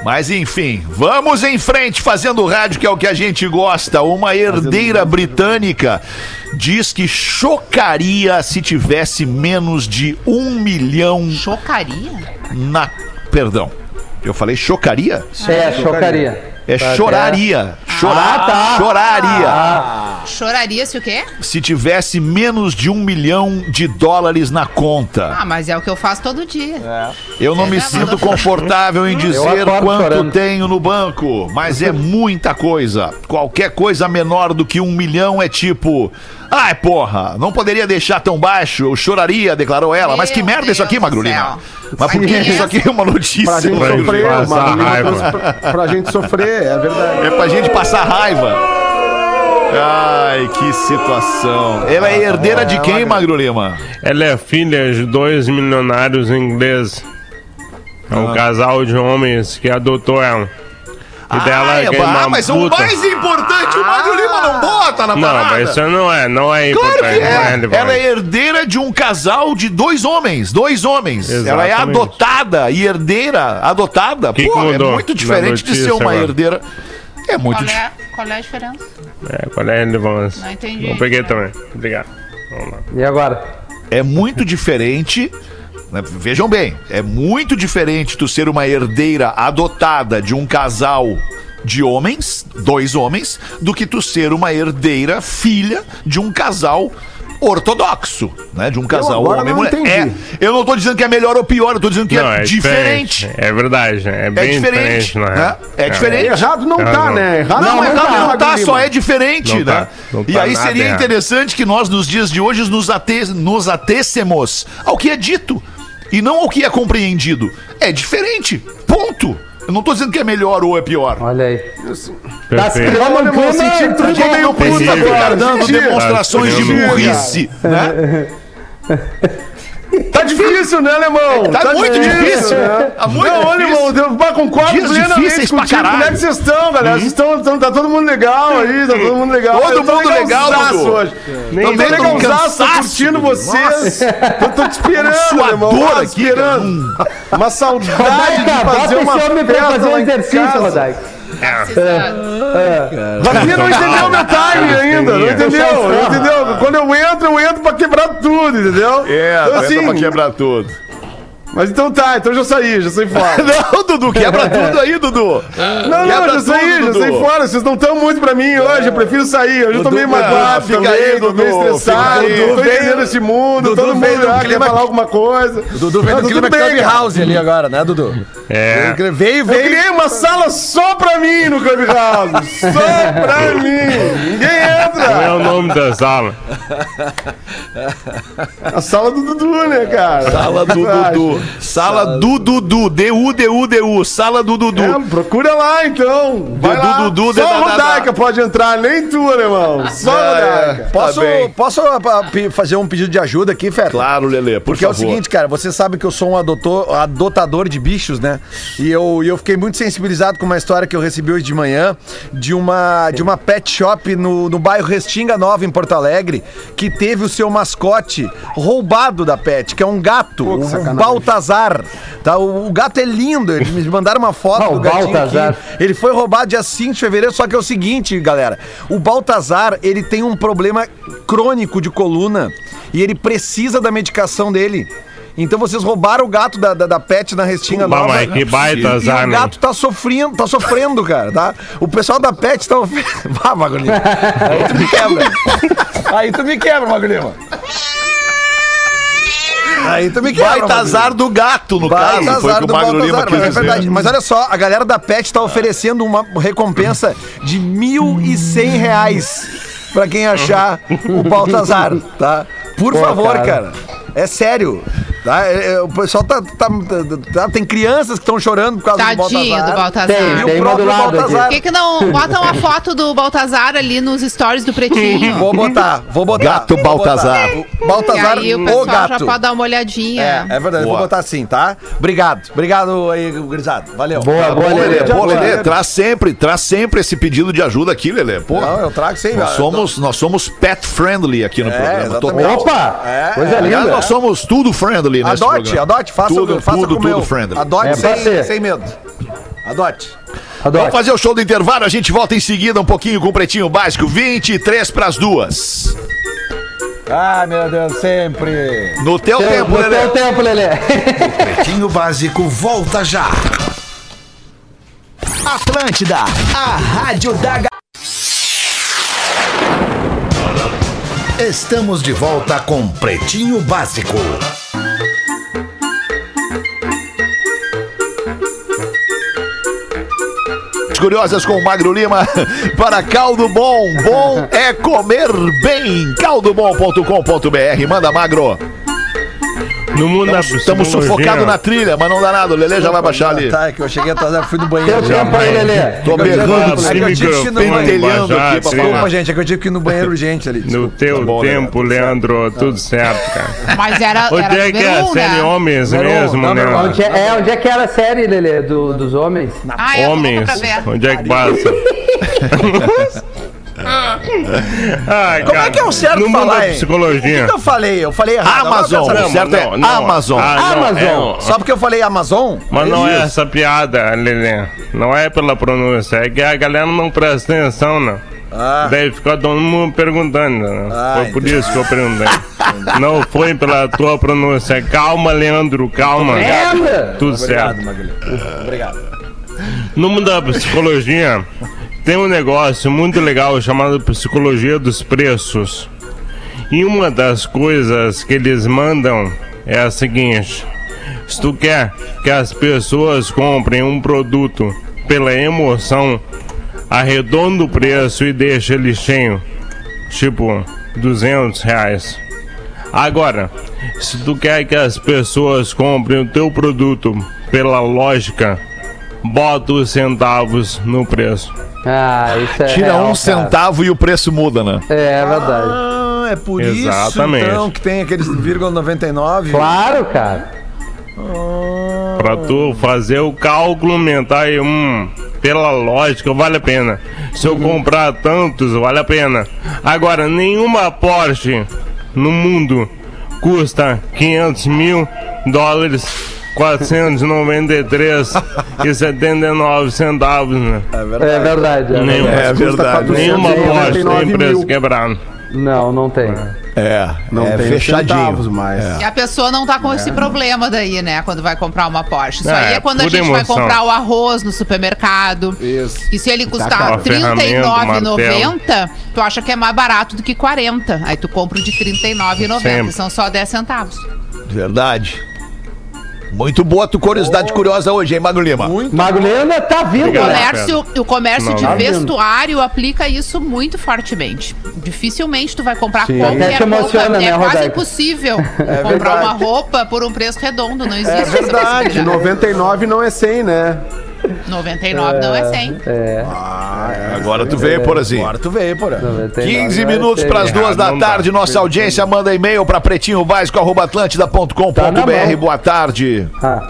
Mas enfim, vamos em frente fazendo rádio, que é o que a gente gosta. Uma herdeira britânica diz que chocaria se tivesse menos de um milhão Chocaria? na. Perdão. Eu falei chocaria? É, chocaria. É Tá, choraria. Chorar, Ah, tá. choraria. Choraria se o quê? Se tivesse menos de um milhão de dólares na conta. Ah, mas é o que eu faço todo dia. Eu não me É, sinto confortável em dizer quanto chorando. tenho no banco, mas é muita coisa. Qualquer coisa menor do que um milhão é tipo. Ai, porra, não poderia deixar tão baixo, eu choraria, declarou ela. mas que Meu merda isso aqui, Deus Magrulina? céu. Mas por que isso aqui é uma notícia? Pra gente sofrer, trouxe pra, pra gente sofrer, é verdade. É pra gente passar raiva. Ai, que situação. Ela é herdeira de quem, Magro Lima? Ela é filha de dois milionários ingleses. É Ah. um casal de homens que adotou ela. E dela ah, é, ah, uma mas o puta. mais importante, o Magro Lima não bota na Não, parada. mas isso não é, não é Claro importante. que não é é. Ela é herdeira de um casal de dois homens. Dois homens. Ela é Exatamente. adotada e herdeira adotada. Que que Pô, é mudou muito diferente de ser uma agora? herdeira. É muito Qual é, qual é a diferença? É, qual é a relevância? Não entendi. Eu peguei também. Obrigado. Vamos lá. E agora? É muito diferente. né, Vejam bem, é muito diferente tu ser uma herdeira adotada de um casal de homens, dois homens, do que tu ser uma herdeira filha de um casal ortodoxo, né? De um casal agora homem e não mulher. entendi. É, eu não tô dizendo que é melhor ou pior, eu tô dizendo que Não, é, diferente. É verdade, é É bem diferente, diferente, na né? real. É diferente. Errado não tá, né? Errado Não, não, tá, não, não Magro tá, só é diferente, Não né? tá, não e tá aí nada seria errado. interessante que nós, nos dias de hoje, nos, ate nos atêssemos ao que é dito e não ao que é compreendido. É diferente. Ponto. Eu não tô dizendo que é melhor ou é pior. Olha aí. Tá se Perfeito. criando um Olha, irmão, clima... senti que tu Ficou ficou meio puta ficar agora. dando demonstrações de burrice, né? Tá difícil, né, alemão? Tá muito difícil. né? Tá muito não, difícil. deu- bah, concordo Dias plenamente difíceis pra contigo. Como é caralho. que vocês estão, galera? Vocês estão, estão- tá todo mundo legal aí, tá todo mundo legal. Todo tô mundo legal, Dudu. hoje. Tô bem todo mundo legalzaço, tô curtindo vocês. Eu tô te esperando, alemão. Aqui, esperando. Uma saudade de fazer uma festa fazer lá um em exercício, casa. Rafinha não entendeu meu timing ainda, não entendeu? Não entendeu? Quando eu entro, eu entro pra quebrar tudo, entendeu? É, Então, assim, pra quebrar tudo. Mas então tá, então já saí, já saí fora. Não, Dudu, quebra tudo aí, Dudu. Não, não, Quebra já saí, tudo, já Dudu. saí fora. Vocês não estão muito pra mim hoje, eu prefiro sair. Hoje eu tô meio ah, magoado fica também, aí, tô meio estressado, tô entendendo esse mundo, Dudu todo mundo já quer falar alguma coisa. Dudu vem do clima. Clubhouse ali agora, né, Dudu? É. Veio, Eu veio. criei uma sala só pra mim no Clubhouse. Só pra mim. Ninguém Qual é entra. o nome da sala? A sala do Dudu, né, cara? Sala do Dudu. Sala do Dudu. D-U, D-U, D-U. Sala do Dudu. É, procura lá, então. Vai Dudu, lá. Dudu, Só a da- Rodaica pode entrar, nem tu, alemão. Só a Rodaica. Posso, Tá posso ah, fazer um pedido de ajuda aqui, Feta? Claro, Lelê, por Porque é o favor. seguinte, cara, você sabe que eu sou um adotor, adotador de bichos, né? E eu, eu fiquei muito sensibilizado com uma história que eu recebi hoje de manhã de uma, de uma pet shop no, no bairro Restinga Nova, em Porto Alegre, que teve o seu mascote roubado da pet, que é um gato, Pô, o. Baltazar. Tá? O, o gato é lindo, eles me mandaram uma foto do gatinho Baltazar. aqui. Ele foi roubado dia 5 de fevereiro, só que é o seguinte, galera. O Baltazar, ele tem um problema crônico de coluna e ele precisa da medicação dele. Então vocês roubaram o gato da, da, da pet na Restinga Bah, Nova. mas que baita E azar, o né? gato tá sofrendo, tá sofrendo, cara, tá? O pessoal da pet tá... ofe- Vá, Magulhinho. Aí tu me quebra. Aí tu me quebra, Magulhinho. Aí tu me quebra, Baita azar do gato, no Baita caso. Foi o azar que o do Magro Lima Baltazar, quis mas é dizer. verdade. Mas olha só, a galera da PET tá oferecendo uma recompensa de 1.100 reais pra quem achar o Baltazar, tá? Por Pô, favor, cara. cara. É sério. Tá? É- é- o pessoal tá, tá- tá- Tem crianças que estão chorando por causa Tadinho do do Baltazar. Baltazar. Tem, E tem o próprio Baltazar. Por que, que não bota uma foto do Baltazar ali nos stories do Pretinho? Vou botar, vou botar. Gato vou Baltazar. botar. O E Baltazar, aí o o pessoal já gato. pode dar uma olhadinha. É, é verdade, eu vou Boa. botar assim, tá? Obrigado. Obrigado aí, gurizada. Valeu. Boa, boa, Lelê, pô, Lelê, traz sempre, traz sempre esse pedido de ajuda aqui, Lelê. Pô, Não, eu trago sem nós somos, nós somos pet friendly aqui no É, programa. Tô- exatamente. Opa! É, Coisa Aliás, linda. nós somos tudo friendly nesse Adote, programa. adote, faça, tudo, faça tudo, o tudo friendly. Adote É sem, sem medo. Adote. Vamos Adoro. fazer o show do intervalo, a gente volta em seguida um pouquinho com o Pretinho Básico, 23 pras duas. Ai, meu Deus, sempre. No teu tempo, no Lelê. teu tempo, Lelê. Pretinho Básico volta já. Atlântida, a rádio da Estamos de volta com Pretinho Básico. Curiosas com o Magro Lima para Caldo Bom. Bom é comer bem. Caldobom.com.br. Manda, Magro. No mundo da Estamos sufocados na trilha, mas não dá nada. O Lelê já vai baixar ali. Tá, é que eu cheguei atrasado, fui no banheiro. Teu tempo aí, Lelê. Tô berrando. É pentelhando aqui. Desculpa, gente, é que eu tive que ir no banheiro urgente ali. No teu Tá bom, tempo, Leandro, tudo certo, cara. Mas era, Onde é que é a série? Homens mesmo, né? é, onde é que era a série, Lelê, do, dos homens? Ah, Homens, onde é que passa? Ai, Como é que é o certo no mundo falar, da hein? O psicologia. que, que eu falei? Eu falei errado. Amazon. Agora eu quero saber. certo é Amazon. Ah, não, Amazon. é- Só porque eu falei Amazon? mas não é essa piada, Lelê. Não é pela pronúncia. É que a galera não presta atenção, não. Ah. Daí fica todo mundo perguntando. Né? Ah, foi por isso que eu perguntei. não foi pela tua pronúncia. Calma, Leandro, calma. Tudo certo. Obrigado, Maguilha. Obrigado. No mundo da psicologia, tem um negócio muito legal chamado psicologia dos preços. E uma das coisas que eles mandam é a seguinte: se tu quer que as pessoas comprem um produto pela emoção, arredonda o preço e deixa ele cheio, tipo 200 reais. Agora, se tu quer que as pessoas comprem o teu produto pela lógica, bota os centavos no preço. Ah, isso é. Tira real, um cara. centavo e o preço muda, né? É, é verdade. Ah, é por Exatamente. isso então que tem aqueles vírgula 99. Claro, cara. Pra tu fazer o cálculo mental e, hum, pela lógica, vale a pena. Se eu comprar tantos, vale a pena. Agora, nenhuma Porsche no mundo custa 500 mil dólares, 493 e 79 centavos, né? É É verdade. verdade. é É verdade. nenhuma Porsche 499 tem preço mil. quebrado. Não, não tem. É, Não é tem fechadinho. centavos mais. E a pessoa não tá com esse problema daí, né? Quando vai comprar uma Porsche. Isso É, aí é quando a gente vai emoção. comprar o arroz no supermercado. Isso. E se ele Uma custar ferramenta, R$39,90, tu acha que é mais barato do que 40. Aí tu compra o de R$39,90. Sempre. São só 10 centavos. Verdade. Muito boa tu curiosidade curiosa hoje, hein, Magno Lima? Magno Lima tá vindo, Obrigado. né? comércio, o comércio Não, de não. vestuário aplica isso muito fortemente. Dificilmente tu vai comprar Sim. qualquer Até te emociona, roupa. né, é quase Rodaica? impossível comprar verdade. uma roupa por um preço redondo. Não existe É verdade, De possibilidade. 99 não é 100, né? 99 não é 100. É. Agora tu veio, por assim. Agora tu veio, porra. 15 minutos para as duas da tarde. Nossa audiência manda e-mail para pretinhobásico.atlântida.com.br. Tá. Boa tarde. Ah.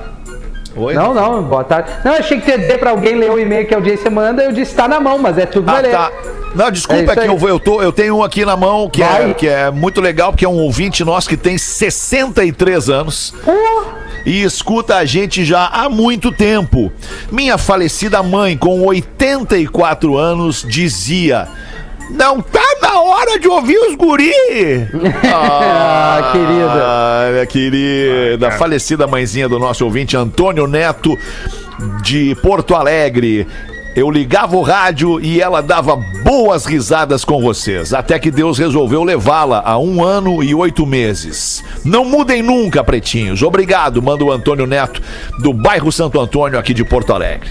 Oi? Não, não, boa tarde. Não, eu achei que ia dizer pra alguém ler o e-mail que a audiência manda, eu disse tá na mão, mas é tudo Ah, tá. Não, É desculpa, isso é que eu, vou- eu, tô, eu tenho um aqui na mão que é, que é muito legal, porque é um ouvinte nosso que tem 63 anos. E escuta a gente já há muito tempo. Minha falecida mãe, com 84 anos, dizia: Não tá na hora de ouvir os guri! Ah, querida. Ah, minha querida, falecida mãezinha do nosso ouvinte Antônio Neto, de Porto Alegre. Eu ligava o rádio e ela dava boas risadas com vocês, até que Deus resolveu levá-la a um ano e oito meses. Não mudem nunca, pretinhos. Obrigado, manda o Antônio Neto, do bairro Santo Antônio, aqui de Porto Alegre.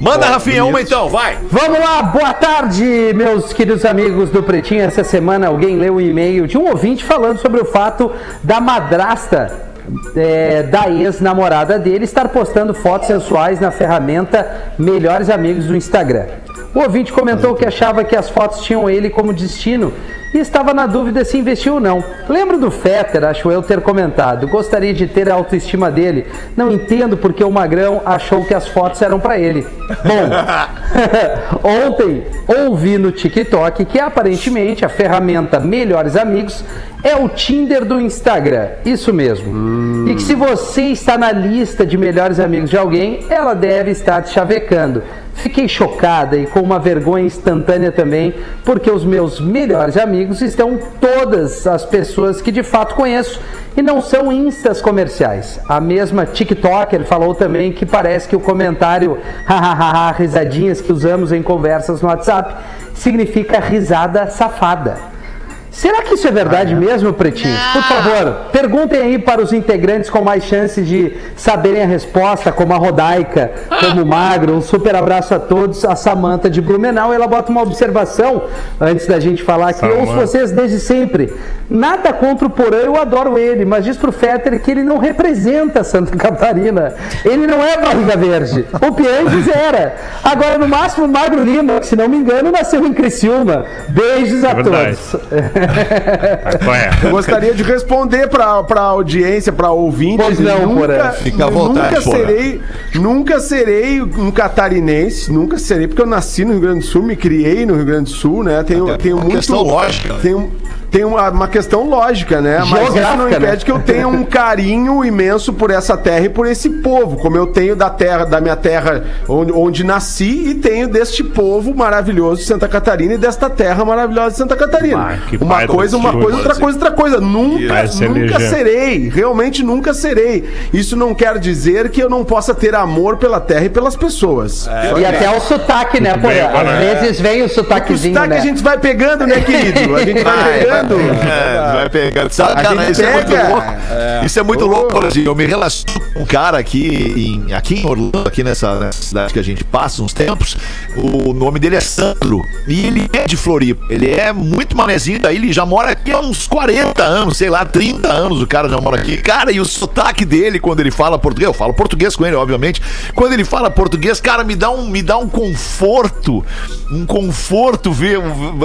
Manda, Rafinha, uma então, vai! Vamos lá, boa tarde, meus queridos amigos do Pretinho. Essa semana alguém leu um e-mail de um ouvinte falando sobre o fato da madrasta é, da ex-namorada dele estar postando fotos sensuais na ferramenta Melhores Amigos do Instagram. O ouvinte comentou que achava que as fotos tinham ele como destino e estava na dúvida se investiu ou não. Lembro do Fetter, acho eu, ter comentado. Gostaria de ter a autoestima dele. Não entendo porque o Magrão achou que as fotos eram para ele. Bom, ontem ouvi no TikTok que aparentemente a ferramenta Melhores Amigos é o Tinder do Instagram. Isso mesmo. E que se você está na lista de melhores amigos de alguém, ela deve estar te chavecando. Fiquei chocada e com uma vergonha instantânea também, porque os meus melhores amigos estão todas as pessoas que de fato conheço e não são instas comerciais. A mesma TikToker falou também que parece que o comentário hahaha, risadinhas que usamos em conversas no WhatsApp significa risada safada. Será que isso é verdade mesmo, pretinhos? Por favor, perguntem aí para os integrantes com mais chances de saberem a resposta, como a Rodaica, como o Magro. Um super abraço a todos. A Samanta de Blumenau, ela bota uma observação antes da gente falar aqui. Eu ouço Samanta. vocês desde sempre. Nada contra o Porã, eu adoro ele, mas diz pro Fetter que ele não representa Santa Catarina. Ele não é barriga verde. O Pianges era. Agora, no máximo, o Magro Lima, que se não me engano, nasceu em Criciúma. Beijos a É todos. Qual é? Eu gostaria de responder pra, pra audiência, pra ouvintes. Pois não, Porã. nunca, Fica à vontade, nunca serei, nunca serei um catarinense, nunca serei, porque eu nasci no Rio Grande do Sul, me criei no Rio Grande do Sul, né? Tenho, Até tenho uma muito. questão lógica. Tenho, tem uma, uma questão lógica, né? Mas isso não Geográfica, impede né? que eu tenha um carinho imenso por essa terra e por esse povo, como eu tenho da terra, da minha terra onde, onde nasci e tenho deste povo maravilhoso de Santa Catarina e desta terra maravilhosa de Santa Catarina. Ah, que uma coisa, uma coisa, outra coisa, outra coisa. Nunca, nunca serei, realmente nunca serei. Isso não quer dizer que eu não possa ter amor pela terra e pelas pessoas. E até o sotaque, né, Muito bem? Às Porã. vezes vem o O sotaquezinho, sotaque né? a gente vai pegando, né, querido? A gente vai, Vai, pegando. É, vai pegando. Sabe, cara, isso é muito pega. louco. Isso é muito louco, exemplo. Eu me relaciono com um cara aqui em, aqui em Orlando, aqui nessa, nessa cidade que a gente passa uns tempos. O nome dele é Sandro. E ele é de Floripa. Ele é muito manezinho daí. Ele já mora aqui há uns 40 anos, sei lá, 30 anos o cara já mora aqui. Cara, e o sotaque dele quando ele fala português, eu falo português com ele, obviamente. Quando ele fala português, cara, me dá um, me dá um conforto. Um conforto ver,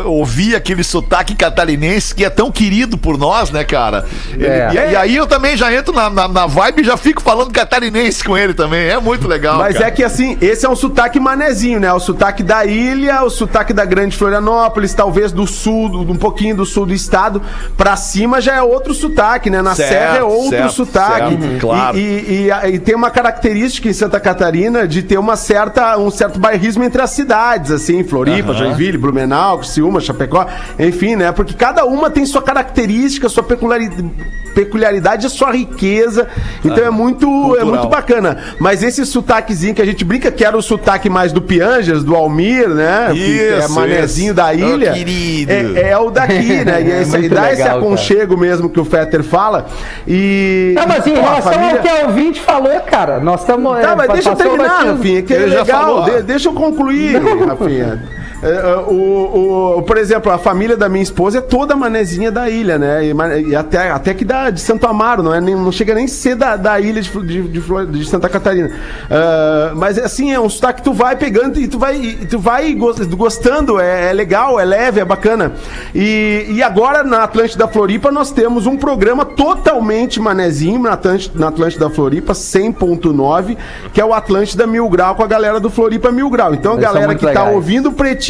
ouvir aquele sotaque catarinense que é tão querido por nós, né, cara? É. e, e aí eu também já entro na, na, na vibe e já fico falando catarinense com ele também. É muito legal. Mas cara. é que assim, esse é um sotaque manezinho, né? O sotaque da ilha, o sotaque da Grande Florianópolis, talvez do sul, do- um pouquinho do sul do estado, pra cima já é outro sotaque, né? Na Certo, serra é outro certo, sotaque. certo, claro. E, e- e e tem uma característica em Santa Catarina de ter uma certa, um certo bairrismo entre as cidades, assim, Floripa, Joinville, Blumenau, Criciúma, Chapecó, enfim, né? Porque cada uma tem sua característica, sua peculiaridade, peculiaridade a sua riqueza. Então é muito é muito bacana. Mas esse sotaquezinho que a gente brinca, que era o sotaque mais do Pianjas, do Almir, né? que é Isso, manezinho isso. da ilha. Querido. É, é o daqui, né? E, esse, muito e dá esse legal, aconchego mesmo que o Fetter fala. E. Não, mas em Pô, relação família- ao que a ouvinte falou, cara, nós estamos. Tá, mas deixa eu terminar, Rafinha. Que é legal. falou. De- deixa eu concluir, Rafinha. É, é, o, o- por exemplo, a família da minha esposa é toda manezinha da ilha, né? E, e até, até que da, de Santo Amaro, não, é nem, não chega nem a ser da, da ilha de, de, de de Santa Catarina. Ah, mas é assim, é um sotaque que tu vai pegando e tu vai, e tu vai gos- gostando, é, é legal, é leve, é bacana. E, e agora na Atlântida Floripa nós temos um programa totalmente manezinho na Atlântida, na Atlântida Floripa, 100.9, que é o Atlântida Mil Grau com a galera do Floripa Mil Grau. Então a galera que tá ouvindo o Pretinho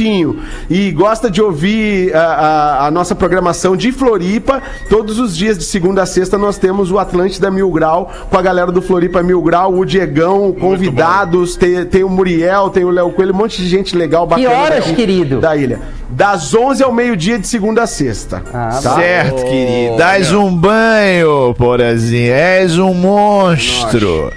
e gosta de ouvir a, a- a nossa programação de Floripa, todos os dias de segunda a sexta nós temos o Atlântida Mil Grau com a galera do Floripa Mil Grau, o Diegão, convidados, tem, tem o Muriel, tem o Léo Coelho, um monte de gente legal, bacana. horas, daqui querido? Da ilha. Das 11 ao meio-dia de segunda a sexta. Ah, tá? Certo, querido. Dás um banho, porazinho. És um monstro.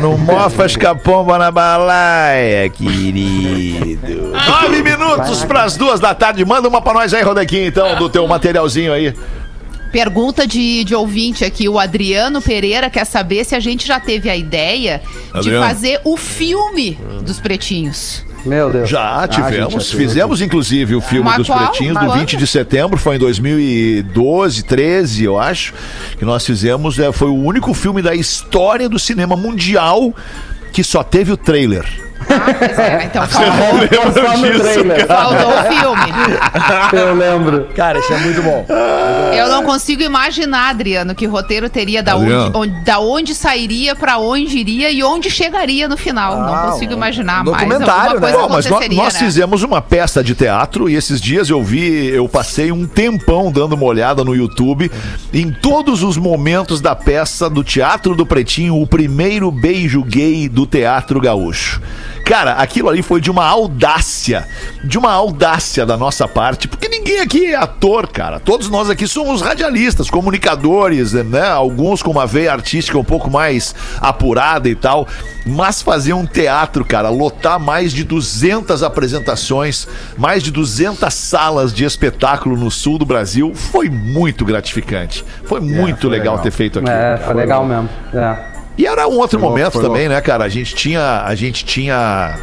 Não mofas com a pomba na balaia, querido. Nove minutos para as duas da tarde. Manda uma pra nós aí, Rodequinho, então, do teu materialzinho aí. Pergunta de, de ouvinte aqui, o Adriano Pereira quer saber se a gente já teve a ideia Adriano. de fazer o filme dos pretinhos. Meu Deus. Já tivemos, gente, já fizemos inclusive o filme Mas dos qual? Pretinhos Mas do quando? 20 de setembro, foi em 2012, 13, eu acho, que nós fizemos, é, foi o único filme da história do cinema mundial que só teve o trailer. Ah, pois é, então Só faltou, trailer. faltou o filme. Eu lembro. Cara, isso é muito bom. Eu não consigo imaginar, Adriano, que roteiro teria da onde, Adriano. onde- da onde sairia, pra onde iria e onde chegaria no final. Ah, não consigo um imaginar mais. documentário, Alguma né? coisa Bom, mas nós, aconteceria, nós né? fizemos uma peça de teatro e esses dias eu vi, eu passei um tempão dando uma olhada no YouTube em todos os momentos da peça do Teatro do Pretinho, o primeiro beijo gay do Teatro Gaúcho. Cara, aquilo ali foi de uma audácia, de uma audácia da nossa parte, porque ninguém aqui é ator, cara. Todos nós aqui somos radialistas, comunicadores, né? Alguns com uma veia artística um pouco mais apurada e tal. Mas fazer um teatro, cara, lotar mais de 200 apresentações, mais de 200 salas de espetáculo no sul do Brasil, foi muito gratificante. Foi muito foi legal, legal. ter feito aquilo. É, foi legal mesmo. É. E era um outro Foi louco, momento foi também, louco. né, cara? A gente tinha. A gente tinha.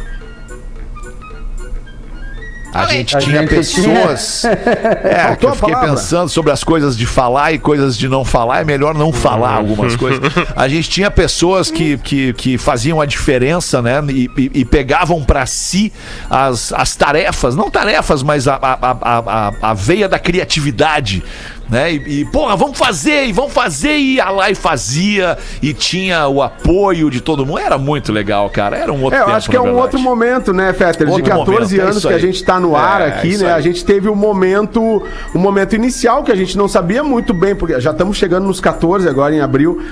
A gente A tinha gente pessoas. É, que eu fiquei pensando sobre as coisas de falar e coisas de não falar. É melhor não falar algumas coisas. A gente tinha pessoas que, que, que faziam a diferença, né? E, e- e pegavam pra si as, as tarefas, não tarefas, mas a, a, a, a, a veia da criatividade. Né? E, e, porra, vamos fazer, e vamos fazer, e ia lá e fazia, e tinha o apoio de todo mundo. Era muito legal, cara. Era um outro É, eu tempo, acho que é um verdade. outro momento, né, Fetter? De Outro 14 momento, é anos isso que a gente tá no ar É, aqui, isso né? aí. A gente teve um momento, um momento inicial que a gente não sabia muito bem, porque já estamos chegando nos 14 agora em abril.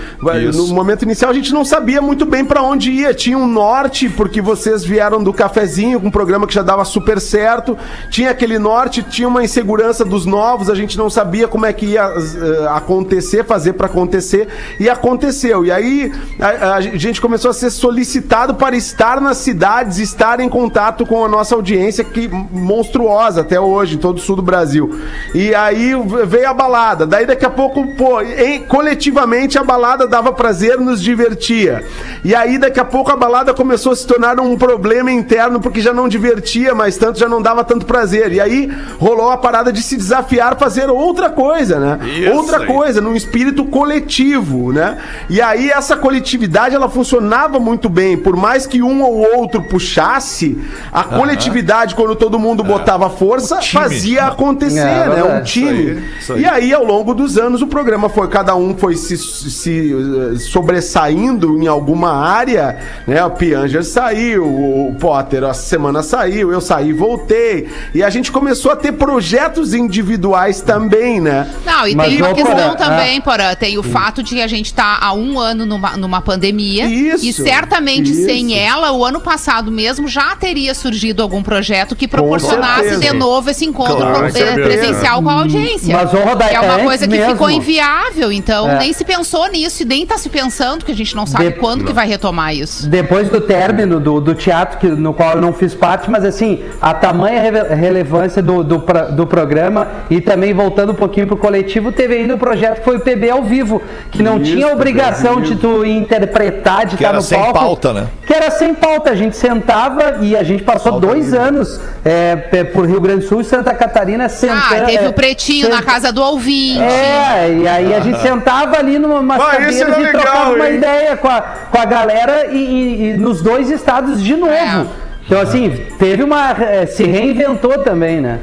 Isso. No momento inicial a gente não sabia muito bem pra onde ia. Tinha um norte, porque vocês vieram do cafezinho com um programa que já dava super certo. Tinha aquele norte, tinha uma insegurança dos novos, a gente não sabia como é que ia eh, acontecer, fazer pra acontecer, e aconteceu. E aí a, a gente começou a ser solicitado para estar nas cidades, estar em contato com a nossa audiência, que monstruosa até hoje, em todo o sul do Brasil. E aí veio a balada. Daí daqui a pouco, pô, em- coletivamente a balada dava prazer, nos divertia. E aí daqui a pouco a balada começou a se tornar um problema interno, porque já não divertia mais tanto, já não dava tanto prazer. E aí rolou a parada de se desafiar fazer outra coisa, né? Isso outra aí. coisa, num espírito coletivo, né? E aí essa coletividade ela funcionava muito bem, por mais que um ou outro puxasse, a coletividade quando todo mundo botava força, time. fazia acontecer, É, né? Um time. aí, isso aí. E aí ao longo dos anos o programa foi cada um foi se, se eh, sobressaindo em alguma área, né? O Pianger saiu, o Potter a semana saiu, eu saí e voltei. E a gente começou a ter projetos individuais também, né? Né? Não, e Mas, tem uma ô, questão Porã, também, Porã. Tem o fato de que a gente tá há um ano numa, numa pandemia. Isso, e certamente isso. sem ela, o ano passado mesmo, já teria surgido algum projeto que proporcionasse de novo esse encontro Claro, pro- eh, certeza. presencial com a audiência. Mas, ô, Rodaica, é uma antes coisa que mesmo. ficou inviável, então É. nem se pensou nisso e nem tá se pensando, que a gente não sabe De- quando que vai retomar isso. Depois do término do, do teatro, que, no qual eu não fiz parte, mas assim, a tamanha relevância do, do, do programa e também voltando um pouquinho pro coletivo, teve ainda o projeto que foi o PB ao vivo, que não Isso, tinha obrigação de tu interpretar, de Que estar era no sem palco. pauta, né? Que era sem pauta, a gente sentava e a gente passou dois anos é, por Rio Grande do Sul e Santa Catarina sentando. Ah, teve é, o pretinho na casa do ouvinte. é, e aí a gente sentava ali numa Ah, era e legal, trocava uma hein? ideia com a, com a galera e, e- e nos dois estados de novo. É. Então, assim, teve uma. eh, se reinventou também, né?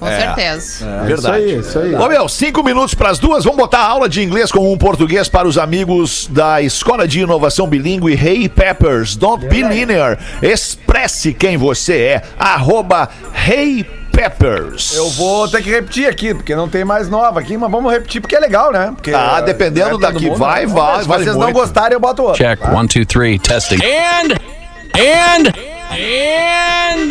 Com certeza. Verdade. Isso aí, isso aí. Ô meu, cinco minutos para as duas. Vamos botar a aula de inglês com um português para os amigos da Escola de Inovação Bilíngue Hey Peppers. Don't be linear. Expresse quem você é. Arroba Hey Peppers. Eu vou ter que repetir aqui, porque não tem mais nova aqui, mas vamos repetir porque é legal, né? Porque, Ah, dependendo não é todo daqui, vai, né? vai, Se vale vocês não muito. gostarem, eu boto outro. Check. One, two, three. Testing. And, and, and.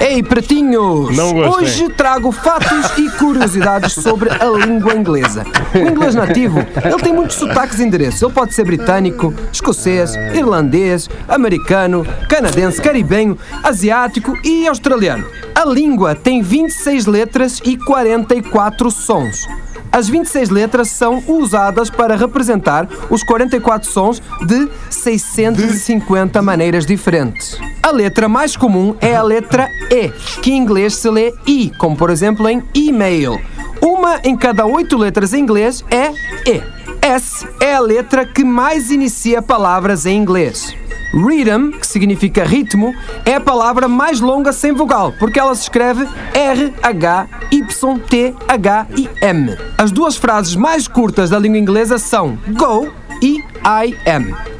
Ei, pretinhos! Não gostei. Hoje trago fatos e curiosidades sobre a língua inglesa. O inglês nativo, ele tem muitos sotaques e endereços. Ele pode ser britânico, escocês, irlandês, americano, canadense, caribenho, asiático e australiano. A língua tem 26 letras e 44 sons. As 26 letras são usadas para representar os 44 sons de 650 maneiras diferentes. A letra mais comum é a letra E, que em inglês se lê I, como por exemplo em e-mail. Uma em cada oito letras em inglês é E. S é a letra que mais inicia palavras em inglês. Rhythm, que significa ritmo, é a palavra mais longa sem vogal, porque ela se escreve R, H, Y, T, H e M. As duas frases mais curtas da língua inglesa são go e I am.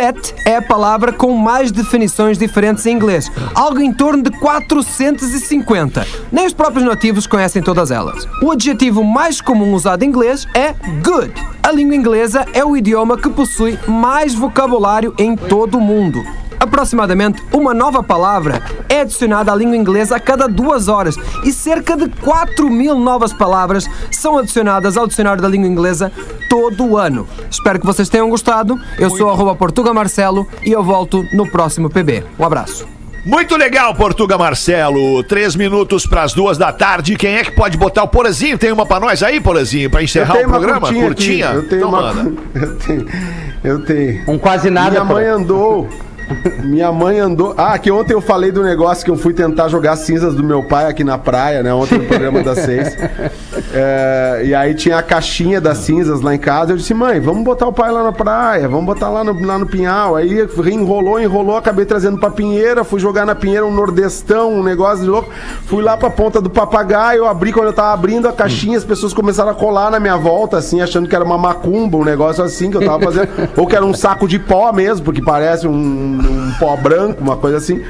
Set é a palavra com mais definições diferentes em inglês, algo em torno de 450. Nem os próprios nativos conhecem todas elas. O adjetivo mais comum usado em inglês é good. A língua inglesa é o idioma que possui mais vocabulário em todo o mundo. Aproximadamente uma nova palavra é adicionada à língua inglesa a cada duas horas e cerca de 4 mil novas palavras são adicionadas ao dicionário da língua inglesa todo o ano. Espero que vocês tenham gostado. Eu sou arroba Portuga Marcelo e eu volto no próximo PB. Um abraço. Muito legal, Portuga Marcelo. Três minutos para as duas da tarde. Quem é que pode botar o Porazinho? Tem uma para nós aí, Porazinho, para encerrar o programa? curtinha aqui. Eu tenho Então uma. Eu tenho. Eu tenho. Um quase nada. Minha mãe andou. Minha mãe andou. Ah, que ontem eu falei do negócio que eu fui tentar jogar cinzas do meu pai aqui na praia, né? Ontem no programa das seis. É, e aí tinha a caixinha das cinzas lá em casa. Eu disse, mãe, vamos botar o pai lá na praia, vamos botar lá no, lá no Pinhal. Aí enrolou, enrolou, acabei trazendo pra Pinheira, fui jogar na Pinheira um nordestão, um negócio de louco. Fui lá pra ponta do papagaio, abri quando eu tava abrindo a caixinha, as pessoas começaram a colar na minha volta, assim, achando que era uma macumba, um negócio assim que eu tava fazendo. ou que era um saco de pó mesmo, porque parece um, um pó branco, uma coisa assim.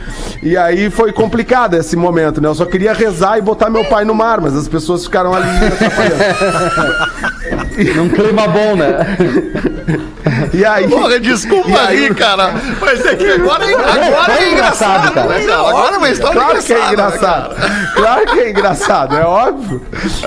E aí foi complicado esse momento, né? Eu só queria rezar e botar meu pai no mar, mas as pessoas ficaram ali atrapalhando. Num clima bom, né? E aí. Porra, desculpa aí- aí, cara. Mas é que agora, agora é engraçado, cara. né, cara? Agora é uma história Claro que é engraçada, engraçado. né? Claro que é engraçado, é óbvio.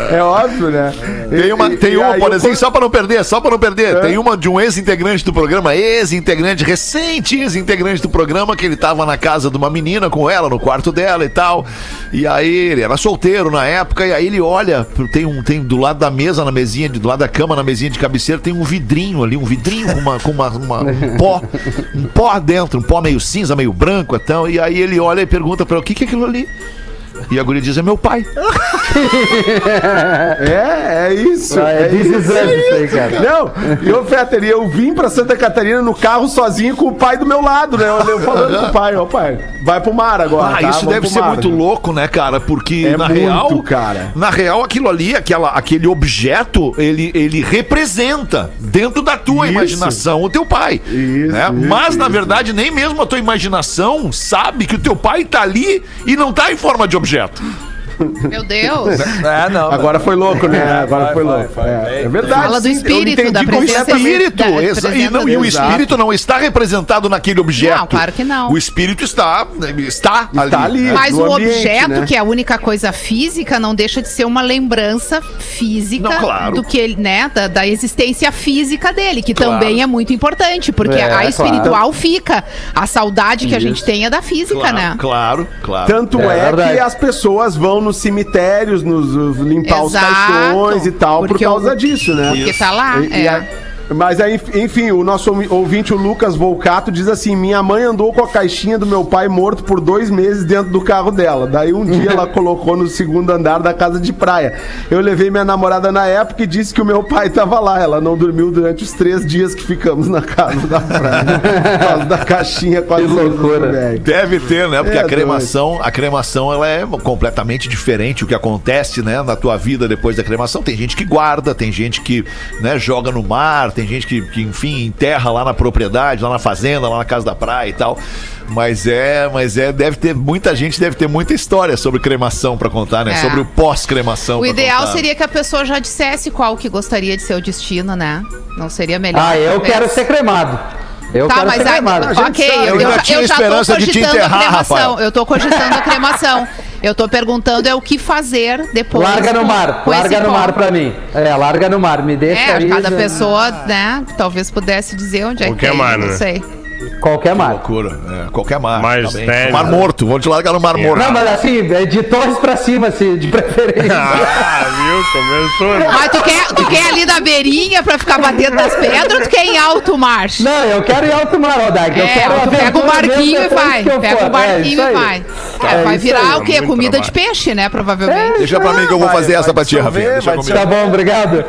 É óbvio, né? Tem uma, E- tem e uma, por eu- exemplo, só pra não perder, só pra não perder. É. Tem uma de um ex-integrante do programa, ex-integrante, recente ex-integrante do programa, que ele tava na casa de uma menina com ela, no quarto dela e tal. E aí ele era solteiro na época, e aí ele olha, tem um, tem do lado da mesa, na mesinha, do lado da cama, na mesinha de cabeceira, tem um vidrinho ali, um vidrinho com uma, com uma, uma- um pó, um pó dentro, um pó meio cinza, meio branco, então. E aí ele olha e pergunta pra ela, o que que é aquilo ali? E a guria diz, é meu pai. É, é isso. Ah, é é this isso. isso aí, cara. Não, e ô Fetter, eu vim pra Santa Catarina no carro sozinho com o pai do meu lado, né? Eu falando com o pai, ó pai, vai pro mar agora. Ah, tá? isso Vamos deve ser mar. muito louco, né, cara? Porque É na muito, real, cara. na real aquilo ali, aquela, aquele objeto, ele, ele representa dentro da tua Isso. imaginação o teu pai. Isso, né? isso, Mas na verdade nem mesmo a tua imaginação sabe que o teu pai tá ali e não tá em forma de objeto certo. Meu Deus. É, não. Agora foi louco, né? É, Agora vai, foi vai, louco. vai, É, é verdade. Fala do eu espírito, entendi da como espírito, Da- e, não, e o espírito não está representado naquele objeto. Não, claro que não. O espírito está, está, Está ali. né? Mas o ambiente, objeto, né? que é a única coisa física, não deixa de ser uma lembrança física Não, claro. do que ele, né, da, da existência física dele, que Claro. também é muito importante, porque É, a espiritual fica. A saudade que a gente tem é da física, Claro, né? claro, claro. Tanto É é, que as pessoas vão nos cemitérios, nos, limpar os Exato. caixões e tal, por Porque causa o- disso, né? Porque tá lá, E- e é. a- mas aí, enfim, o nosso ouvinte, o Lucas Volcato, diz assim: Minha mãe andou com a caixinha do meu pai morto por dois meses dentro do carro dela. Daí um dia ela colocou no segundo andar da casa de praia. Eu levei minha namorada na época e disse que o meu pai tava lá. Ela não dormiu durante os três dias que ficamos na casa da praia. por causa da caixinha Que loucura. velho. Deve ter, né? Porque É a cremação, a cremação ela é completamente diferente o que acontece, né, na tua vida depois da cremação. Tem gente que guarda, tem gente que, né, joga no mar, tem gente que, que enfim, enterra lá na propriedade, lá na fazenda, lá na casa da praia e tal. Mas é, mas é, deve ter muita gente deve ter muita história sobre cremação pra contar, né? É. Sobre o pós-cremação. O ideal contar. seria que a pessoa já dissesse qual que gostaria de ser o destino, né? Não seria melhor? Ah, eu talvez? quero ser cremado. Eu Tá, quero mas ser cremado. ok, sabe, eu, eu eu, já- tinha eu já tô esperança de te cogitando enterrar, a cremação. Rafael. Eu tô cogitando a cremação. Eu tô perguntando é o que fazer depois. Larga no mar, larga no mar corpo. pra mim. É, larga no mar, me deixa É, aí, cada já- pessoa, né, talvez pudesse dizer onde é que Qualquer tem, mar, não né? sei. Qualquer mar. Loucura, é, qualquer mar. Mais tá. Mar morto, vou te largar no mar morto. Não, mas assim, é de torres pra cima, assim, de preferência. Ah, viu? Começou. né? Mas tu quer, tu quer ali na beirinha pra ficar batendo nas pedras ou tu quer em alto mar? Não, eu quero ir alto mar, Rodak. eu É, quero tu pega o barquinho e depois vai. eu Pega o barquinho É, e vai. É, É, vai virar aí. o quê? Comida de peixe, né? Provavelmente. Deixa pra mim que eu vou fazer vai essa pra ti, Rafinha. Deixa comigo. Tá bom, obrigado.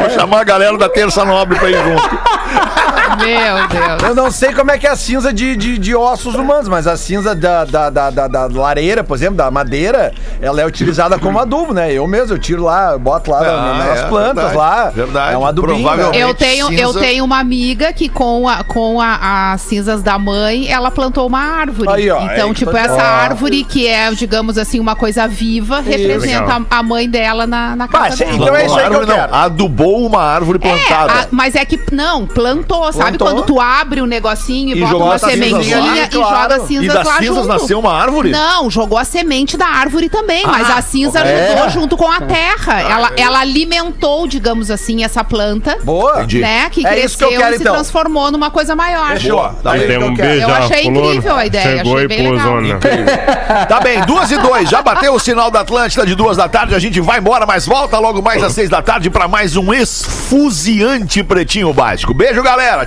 Vou chamar a galera da Terça Nobre pra ir junto. Meu Deus. Eu não sei como é que é a cinza de, de, de ossos humanos, mas a cinza da, da, da, da, da lareira, por exemplo, da madeira, ela é utilizada como adubo, né? Eu mesmo, eu tiro lá, eu boto lá Ah, na- nas é, plantas verdade, lá. verdade. É um adubinho. Provavelmente. né? Eu tenho, eu cinza. tenho uma amiga que com, a, com a, as cinzas da mãe, ela plantou uma árvore. Aí, ó, então, que tipo, tá- essa Ó. árvore que é, digamos assim, uma coisa viva, representa Legal. a, a mãe dela na, na casa Mas, então é isso aí que eu árvore, não. quero. Adubou uma árvore plantada. É, a- mas é que não, plantou, sabe quando tu abre o negocinho e, E bota uma sementinha lá, e claro. joga cinzas E das lá cinzas junto. nasceu uma árvore? Não, jogou a semente da árvore também, mas a cinza é? ajudou junto com a terra. ela, ela alimentou, digamos assim, essa planta. Boa. Entendi. Né, que É isso que eu cresceu quero, e se então. transformou numa coisa maior. Fechou. Tá Aí um beijo, Eu achei incrível a ideia, Chegou achei e bem legal. Tá bem, duas e dois. Já bateu o sinal da Atlântida de duas da tarde. A gente vai embora, mas volta logo mais às seis da tarde pra mais um esfuziante pretinho básico. Beijo, galera.